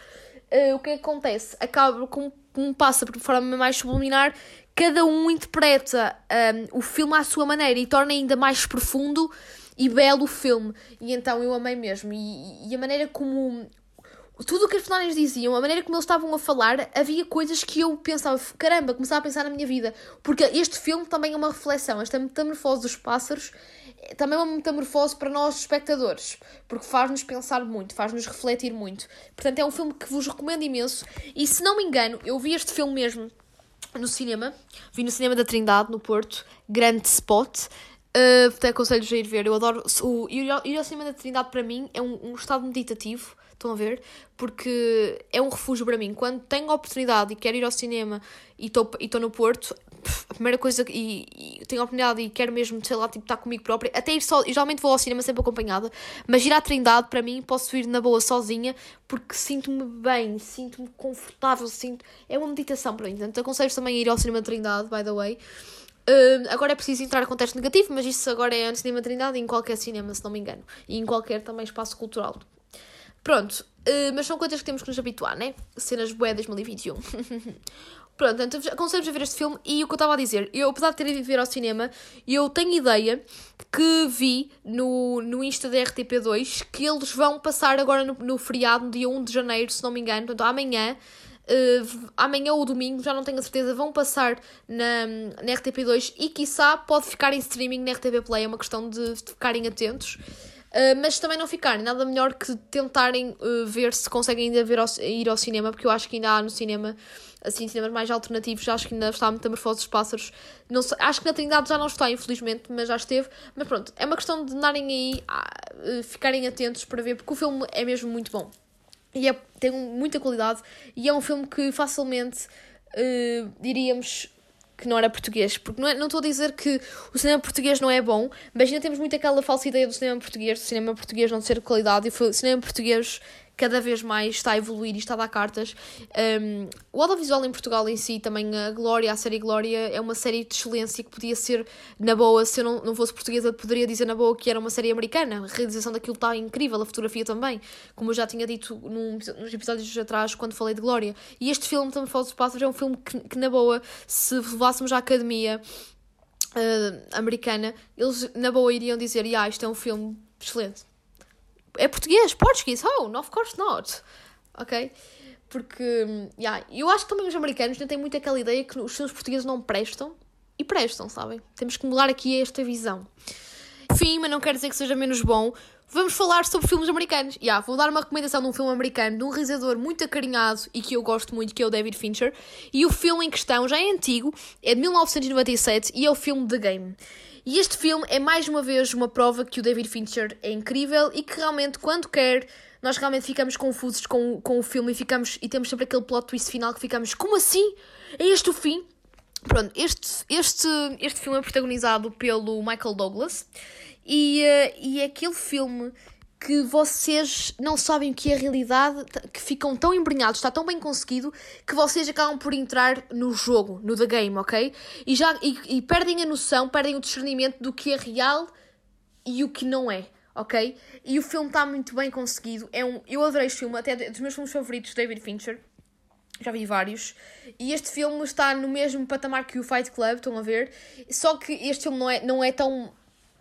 uh, o que acontece? Acaba com um passa de forma mais subliminar, cada um interpreta um, ehm, o filme à sua maneira e torna ainda mais profundo e belo o filme. E então eu amei mesmo. E, e a maneira como tudo o que as personagens diziam, a maneira como eles estavam a falar, havia coisas que eu pensava, caramba, começava a pensar na minha vida. Porque este filme também é uma reflexão, esta metamorfose dos pássaros também é uma metamorfose para nós, espectadores, porque faz-nos pensar muito, faz-nos refletir muito. Portanto, é um filme que vos recomendo imenso. E se não me engano, eu vi este filme mesmo no cinema, vi no cinema da Trindade, no Porto, grande spot. Uh, até aconselho-vos a ir ver. Eu adoro. O, ir, ao, ir ao cinema da Trindade para mim é um, um estado meditativo Estão a ver? Porque é um refúgio para mim. Quando tenho a oportunidade e quero ir ao cinema e estou no Porto, a primeira coisa e, e tenho a oportunidade e quero mesmo, sei lá, tipo, estar comigo própria, até ir só, geralmente vou ao cinema sempre acompanhada, mas ir à Trindade para mim posso ir na boa sozinha porque sinto-me bem, sinto-me confortável, sinto, é uma meditação para mim. Portanto, aconselho também a ir ao cinema Trindade, by the way. Uh, agora é preciso entrar com teste negativo, mas isso agora é no cinema Trindade e em qualquer cinema, se não me engano, e em qualquer também espaço cultural. Pronto, uh, mas são coisas que temos que nos habituar, né? Cenas bué 2021. Pronto, então aconselho-vos a ver este filme e o que eu estava a dizer, eu apesar de ter ido ver ao cinema, eu tenho ideia que vi no, no Insta da RTP2 que eles vão passar agora no, no feriado, no dia 1 de janeiro, se não me engano, portanto amanhã, uh, amanhã ou domingo, já não tenho a certeza, vão passar na, na RTP2 e quiçá pode ficar em streaming na RTP Play, é uma questão de, de ficarem atentos. Uh, mas também não ficarem, nada melhor que tentarem uh, ver se conseguem ainda ver ao, ir ao cinema, porque eu acho que ainda há no cinema, assim, cinemas mais alternativos, acho que ainda está a metamorfose dos pássaros. Não sei, acho que na Trindade já não está, infelizmente, mas já esteve. Mas pronto, é uma questão de andarem aí, uh, ficarem atentos para ver, porque o filme é mesmo muito bom. E é, tem muita qualidade, e é um filme que facilmente, diríamos, que não era português, porque não, é, não estou a dizer que o cinema português não é bom, mas ainda temos muito aquela falsa ideia do cinema português, do cinema português não ser de qualidade, e o cinema português cada vez mais está a evoluir e está a dar cartas. Um, o audiovisual em Portugal em si, também a Glória, a série Glória, é uma série de excelência que podia ser, na boa, se eu não, não fosse portuguesa, poderia dizer na boa que era uma série americana. A realização daquilo está incrível, a fotografia também, como eu já tinha dito num, nos episódios atrás, quando falei de Glória. E este filme, também Fala dos Pássaros, é um filme que, que, na boa, se levássemos à academia uh, americana, eles, na boa, iriam dizer: ah, isto é um filme excelente é português, português, oh, of course not. Ok? Porque, yeah, eu acho que também os americanos têm muito aquela ideia que os seus portugueses não prestam. E prestam, sabem? Temos que mudar aqui esta visão. Enfim, mas não quer dizer que seja menos bom. Vamos falar sobre filmes americanos. Yeah, vou dar uma recomendação de um filme americano, de um realizador muito acarinhado e que eu gosto muito, que é o David Fincher. E o filme em questão já é antigo, é de 1997 e é o filme The Game. E este filme é mais uma vez uma prova que o David Fincher é incrível e que realmente, quando quer nós realmente ficamos confusos com, com o filme e, ficamos, e temos sempre aquele plot twist final que ficamos, como assim? É este o fim? Pronto, este, este, este filme é protagonizado pelo Michael Douglas e, uh, e é aquele filme que vocês não sabem o que é a realidade, que ficam tão embrenhados, está tão bem conseguido, que vocês acabam por entrar no jogo, no The Game, ok? E, já, e, e perdem a noção, perdem o discernimento do que é real e o que não é, ok? E o filme está muito bem conseguido. É um, eu adorei este filme, até dos meus filmes favoritos, David Fincher. Já vi vários. E este filme está no mesmo patamar que o Fight Club, estão a ver? Só que este filme não é, não é tão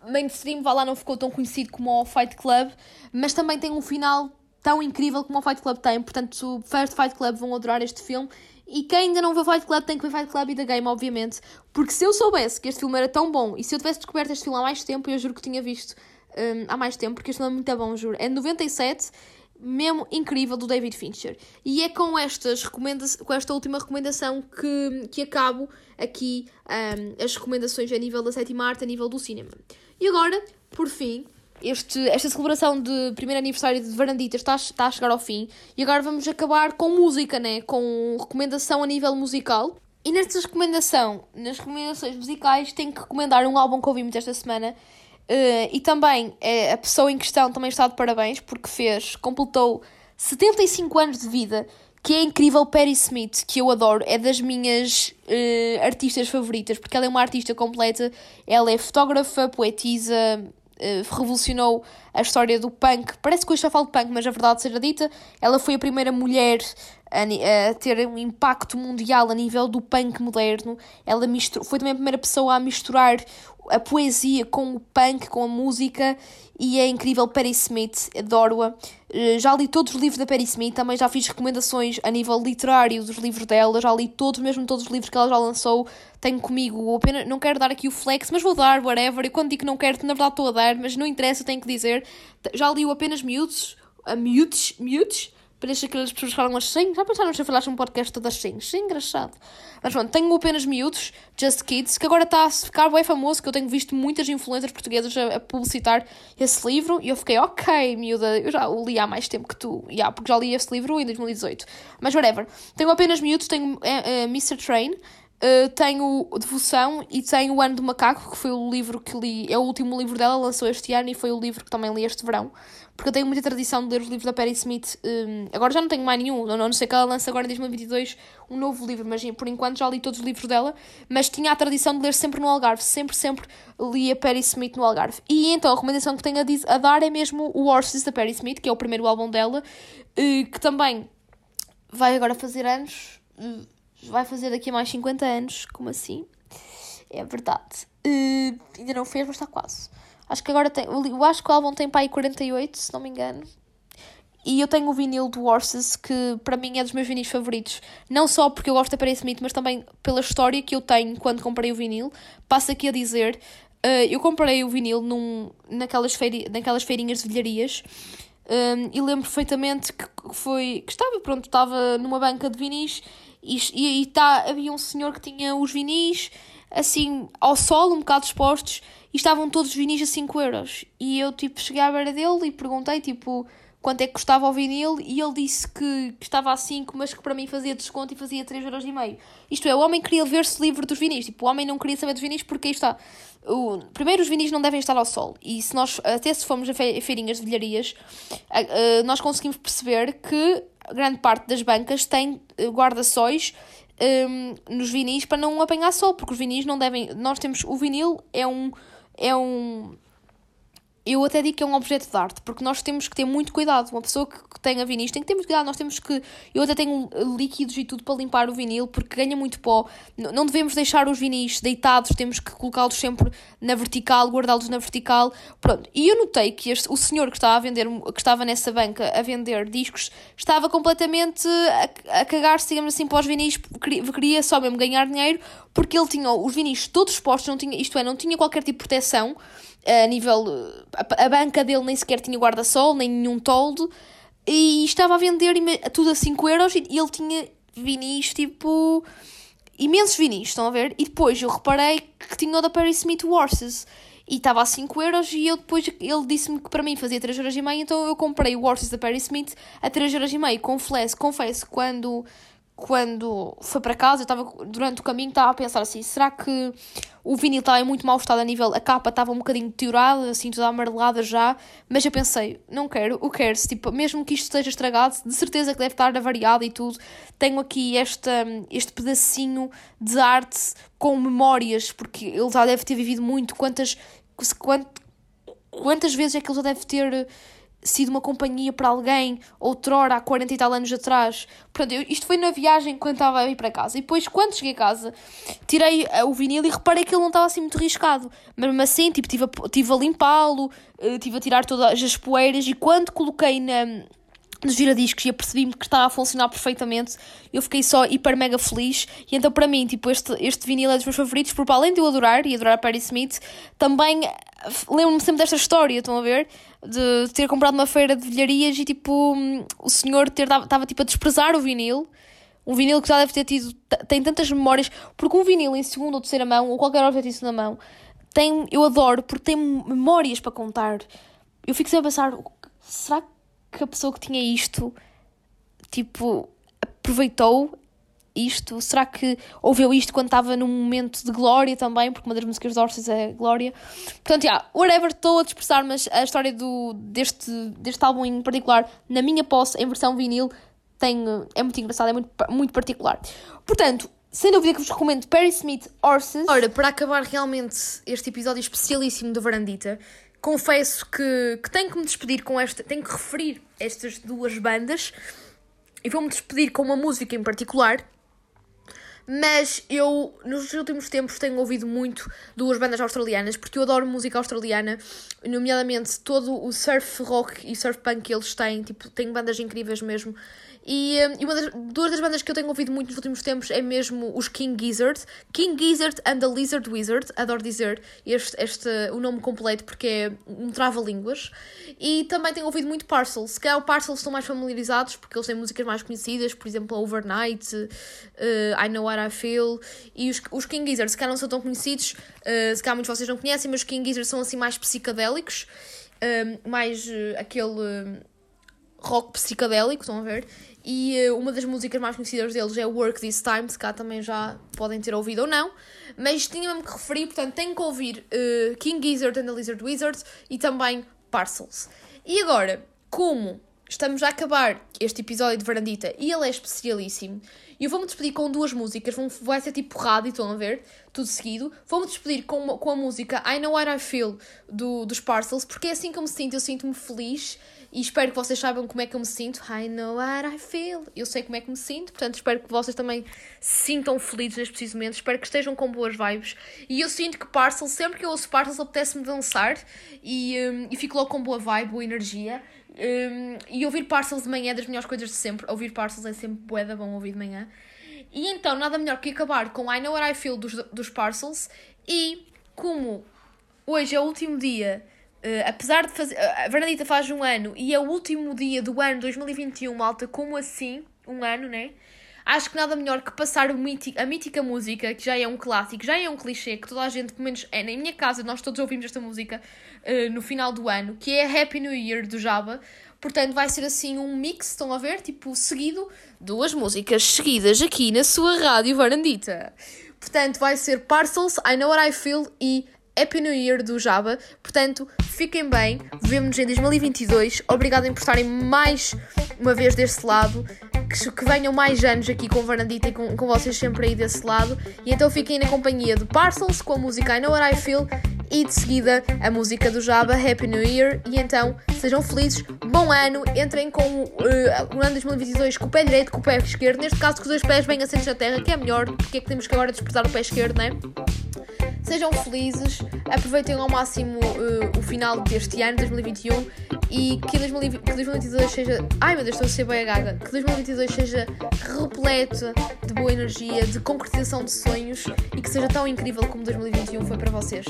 mainstream, vá lá, não ficou tão conhecido como o Fight Club, mas também tem um final tão incrível como o Fight Club tem. Portanto, fãs de Fight Club vão adorar este filme. E quem ainda não viu Fight Club tem que ver Fight Club e The Game, obviamente. Porque se eu soubesse que este filme era tão bom e se eu tivesse descoberto este filme há mais tempo, eu juro que tinha visto um, há mais tempo, porque este filme é muito bom, juro. É de 97, mesmo incrível, do David Fincher. E é com, estas recomenda com esta última recomendação que, que acabo aqui um, as recomendações a nível da sétima arte, a nível do cinema. E agora, por fim, este, esta celebração de primeiro aniversário de Varanditas está, está a chegar ao fim. E agora vamos acabar com música, né? Com recomendação a nível musical. E nesta recomendação, nas recomendações musicais, tenho que recomendar um álbum que ouvimos esta semana. Uh, e também é, a pessoa em questão também está de parabéns porque fez, completou 75 anos de vida, que é incrível Perry Smith, que eu adoro, é das minhas uh, artistas favoritas, porque ela é uma artista completa, ela é fotógrafa, poetisa, uh, revolucionou a história do punk. Parece que hoje já falo de punk, mas a verdade seja dita, ela foi a primeira mulher a, a, ter um impacto mundial a nível do punk moderno. Ela misturou, foi também a primeira pessoa a misturar a poesia com o punk, com a música, e é incrível. Perry Smith, adoro-a. Eh, já li todos os livros da Perry Smith, também já fiz recomendações a nível literário dos livros dela, já li todos, mesmo todos os livros que ela já lançou. Tenho comigo, apenas, não quero dar aqui o flex, mas vou dar, whatever. E quando digo que não quero, na verdade estou a dar, mas não interessa, tenho que dizer. Já li o apenas miúdos, a miúdos, miúdos Parece aquelas pessoas que falam assim. Já pensaram se eu falasse um podcast todas assim? Isso é engraçado. Mas pronto, tenho apenas miúdos, Just Kids, que agora está a ficar bem famoso, que eu tenho visto muitas influências portuguesas a, a, publicitar esse livro. E eu fiquei, ok, miúda, eu já o li há mais tempo que tu. Yeah, porque já li esse livro em 2018. Mas whatever. Tenho apenas miúdos, tenho é, é, Mr. Train. Uh, tenho Devoção e tenho O Ano do Macaco, que foi o livro que li, é o último livro dela, lançou este ano e foi o livro que também li este verão porque eu tenho muita tradição de ler os livros da Perry Smith. Um, agora já não tenho mais nenhum, não, não sei que ela lança agora em 2022 um novo livro, mas por enquanto já li todos os livros dela. Mas tinha a tradição de ler sempre no Algarve, sempre, sempre li a Perry Smith no Algarve. E então a recomendação que tenho a, a dar é mesmo o Horses da Perry Smith, que é o primeiro álbum dela, uh, que também vai agora fazer anos, uh, vai fazer daqui a mais 50 anos, como assim? É verdade. Uh, ainda não fez, mas está quase. Acho que agora tem. Eu acho que o álbum tem para aí 48, se não me engano. E eu tenho o vinil do Horses, que para mim é dos meus vinis favoritos. Não só porque eu gosto da Perry Smith, mas também pela história que eu tenho quando comprei o vinil. Passo aqui a dizer: uh, eu comprei o vinil num, naquelas, feiri, naquelas feirinhas de vilharias. Um, ehm, e lembro perfeitamente que foi que estava pronto estava numa banca de vinis e, e, e tá, havia um senhor que tinha os vinis assim ao sol um bocado expostos e estavam todos os vinis a 5 euros. E eu, tipo, cheguei à beira dele e perguntei, tipo, quanto é que custava o vinil e ele disse que, estava a 5, mas que para mim fazia desconto e fazia 3,5 euros. E meio. Isto é, o homem queria ver-se livre dos vinis. Tipo, o homem não queria saber dos vinis porque aí está. O, primeiro, os vinis não devem estar ao sol. E se nós, até se formos a feirinhas de vilharias, nós conseguimos perceber que grande parte das bancas tem eh, guarda-sóis um, nos vinis para não apanhar sol, porque os vinis não devem. Nós temos. O vinil é um é um. Eu até digo que é um objeto de arte, porque nós temos que ter muito cuidado. Uma pessoa que, que tenha vinil tem que ter muito cuidado. Nós temos que. Eu até tenho líquidos e tudo para limpar o vinil, porque ganha muito pó. Não devemos deixar os vinis deitados, temos que colocá-los sempre na vertical, guardá-los na vertical. Pronto. E eu notei que este, o senhor que estava a vender, que estava nessa banca a vender discos, estava completamente a, a cagar-se, digamos assim, para os vinis, queria só mesmo ganhar dinheiro, porque ele tinha os vinis todos expostos, não tinha, isto é, não tinha qualquer tipo de proteção a nível. A, a banca dele nem sequer tinha guarda-sol, nem nenhum toldo, e estava a vender tudo a 5 euros e ele tinha vinis tipo. imensos vinis, estão a ver? E depois eu reparei que tinha o da Perry Smith Horses. e estava a 5 euros e eu depois, ele disse-me que para mim fazia 3 euros e meio, então eu comprei o Horses da Perry Smith a 3 euros e meio. Confesso, confesso quando quando foi para casa, eu estava durante o caminho estava a pensar assim, será que o vinil estava em muito mau estado a nível, a capa estava um bocadinho deteriorada, assim, toda amarelada já, mas eu pensei, não quero, o quero tipo, mesmo que isto esteja estragado, de certeza que deve estar avariado e tudo, tenho aqui esta, este pedacinho de arte com memórias, porque ele já deve ter vivido muito, quantas, quantas vezes é que ele já deve ter sido uma companhia para alguém outrora, há 40 e tal anos atrás. Portanto, eu, isto foi na viagem quando estava a ir para casa. E depois, quando cheguei a casa, tirei uh, o vinil e reparei que ele não estava assim muito riscado. Mesmo assim, tipo, estive a, tive a limpá-lo, estive uh, a tirar todas as poeiras e quando coloquei na nos giradiscos e apercebi-me que estava a funcionar perfeitamente. Eu fiquei só hiper mega feliz. E então, para mim, tipo, este, este vinil é dos meus favoritos, porque além de eu adorar e adorar Perry Smith, também lembro-me sempre desta história, estão a ver? De ter comprado uma feira de vilharias e tipo, o senhor estava tipo a desprezar o vinil. Um vinil que já deve ter tido, tem tantas memórias, porque um vinil em segunda ou terceira mão, ou qualquer objeto em segunda mão, tem, eu adoro, porque tem memórias para contar. Eu fico sempre a pensar, será que a pessoa que tinha isto, tipo, aproveitou isto? Será que ouviu isto quando estava num momento de glória também? Porque uma das músicas de Orsis é Glória. Portanto, yeah, whatever, estou a dispersar, mas a história do, deste, deste álbum em particular, na minha posse, em versão vinil, tem, é muito engraçado, é muito, muito particular. Portanto, sem dúvida que vos recomendo Perry Smith Horses. Ora, para acabar realmente este episódio especialíssimo do Varandita, confesso que, que tenho que me despedir com esta, tenho que referir estas duas bandas e vou-me despedir com uma música em particular mas eu, nos últimos tempos, tenho ouvido muito duas bandas australianas, porque eu adoro música australiana, nomeadamente todo o surf rock e surf punk que eles têm, tipo, tem bandas incríveis mesmo. E, e uma das, duas das bandas que eu tenho ouvido muito nos últimos tempos é mesmo os King Gizzard. King Gizzard and the Lizard Wizard. Adoro dizer este, este, o nome completo porque é um trava-línguas. E também tenho ouvido muito Parcels. Se calhar o Parcels estão mais familiarizados porque eles têm músicas mais conhecidas, por exemplo, Overnight, uh, I Know What Feel. E os, os King Gizzard, se calhar não são tão conhecidos, uh, se calhar muitos de vocês não conhecem, mas os King Gizzard são assim mais psicadélicos. Uh, mais aquele rock psicadélico, estão a ver? E uh, uma das músicas mais conhecidas deles é Work This Time, se cá também já podem ter ouvido ou não. Mas tinha mesmo que referir, portanto, tenho que ouvir uh, King Gizzard and the Lizard Wizard e também Parcels. E agora, como estamos a acabar este episódio de Varandita e ele é especialíssimo, eu vou-me despedir com duas músicas, vão, vai ser tipo rádio, estão a ver? Tudo seguido. Vou-me despedir com, uma, com a música I Know What I Feel do, dos Parcels, porque é assim que eu me sinto, eu sinto-me feliz e espero que vocês saibam como é que eu me sinto. I know what I feel. Eu sei como é que me sinto, portanto espero que vocês também se sintam felizes neste preciso momento. Espero que estejam com boas vibes. E eu sinto que Parcels, sempre que eu ouço Parcels, apetece-me dançar e, um, e fico logo com boa vibe, boa energia. Um, e ouvir Parcels de manhã é das melhores coisas de sempre. Ouvir Parcels é sempre bué bom ouvir de manhã. E então, nada melhor que acabar com I Know What I Feel dos, dos Parcels. E como hoje é o último dia Uh, apesar de fazer. Uh, a Vernadita faz um ano e é o último dia do ano 2021, malta, como assim? Um ano, né? Acho que nada melhor que passar mítico, a mítica música, que já é um clássico, já é um clichê, que toda a gente, pelo menos é na minha casa, nós todos ouvimos esta música uh, no final do ano, que é Happy New Year do Java. Portanto, vai ser assim um mix, estão a ver? Tipo, seguido, duas músicas seguidas aqui na sua rádio Varandita. Portanto, vai ser Parcels, I Know What I Feel e Happy New Year do Java. Portanto, fiquem bem, vemo-nos em 2022. Obrigada por estarem mais uma vez desse lado. Que, que venham mais anos aqui com Varandita e com, com vocês sempre aí desse lado. E então fiquem na companhia de Parcels com a música I Know What I Feel e de seguida a música do Java, Happy New Year. E então sejam felizes, bom ano, entrem com uh, o ano 2022 com o pé direito, com o pé esquerdo. Neste caso, com os dois pés bem assentos na terra, que é melhor, porque é que temos que agora despertar o pé esquerdo, não é? Sejam felizes, aproveitem ao máximo uh, o final deste ano, 2021, e que, 2022 seja. Ai meu Deus, estou a ser bem a gaga. Que 2022 seja repleto de boa energia, de concretização de sonhos e que seja tão incrível como 2021 foi para vocês.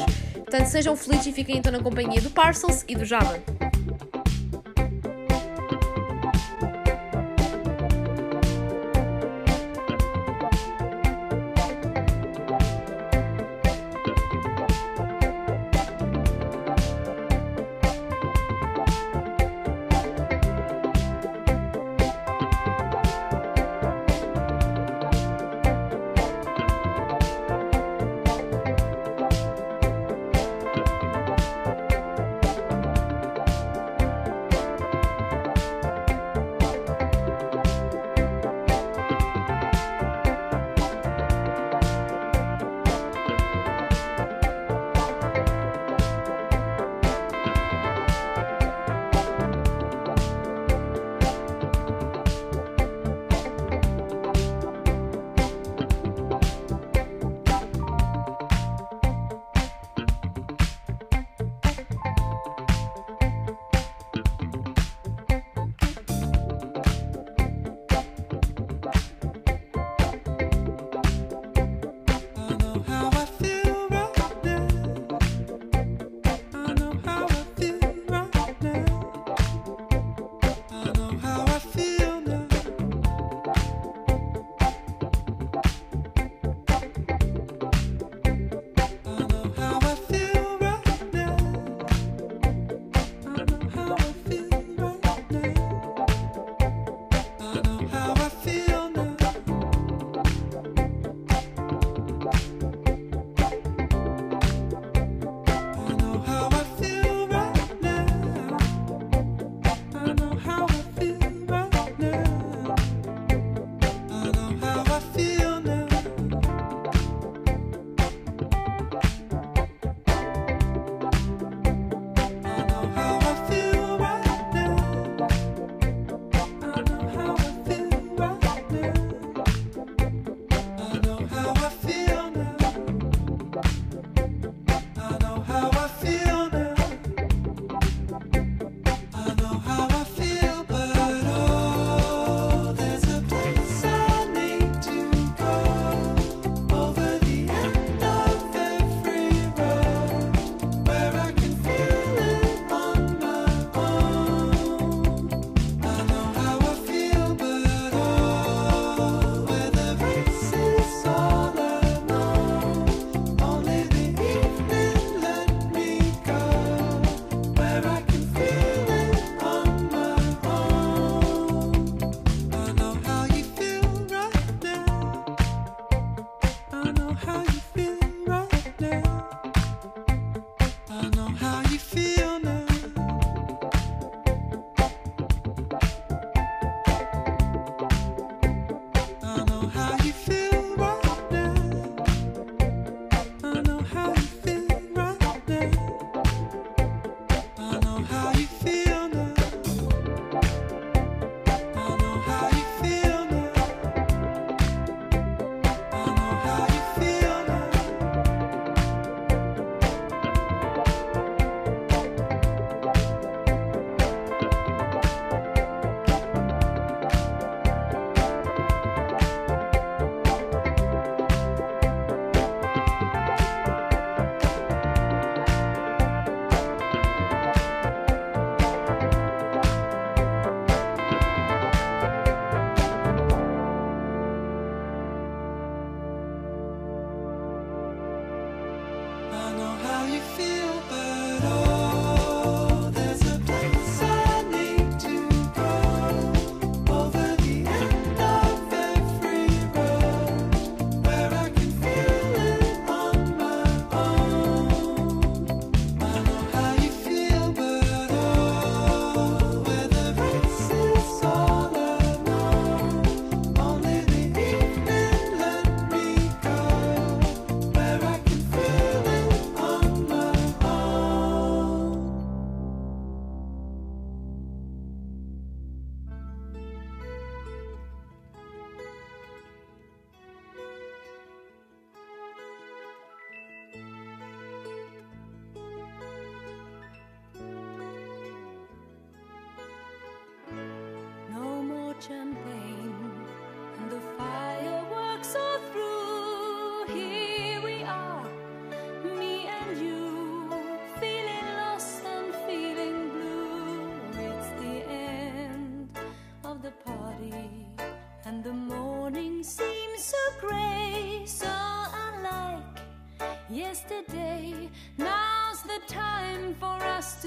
Portanto, sejam felizes e fiquem então na companhia do Parcels e do Java.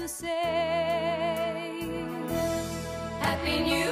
To say Happy New Year.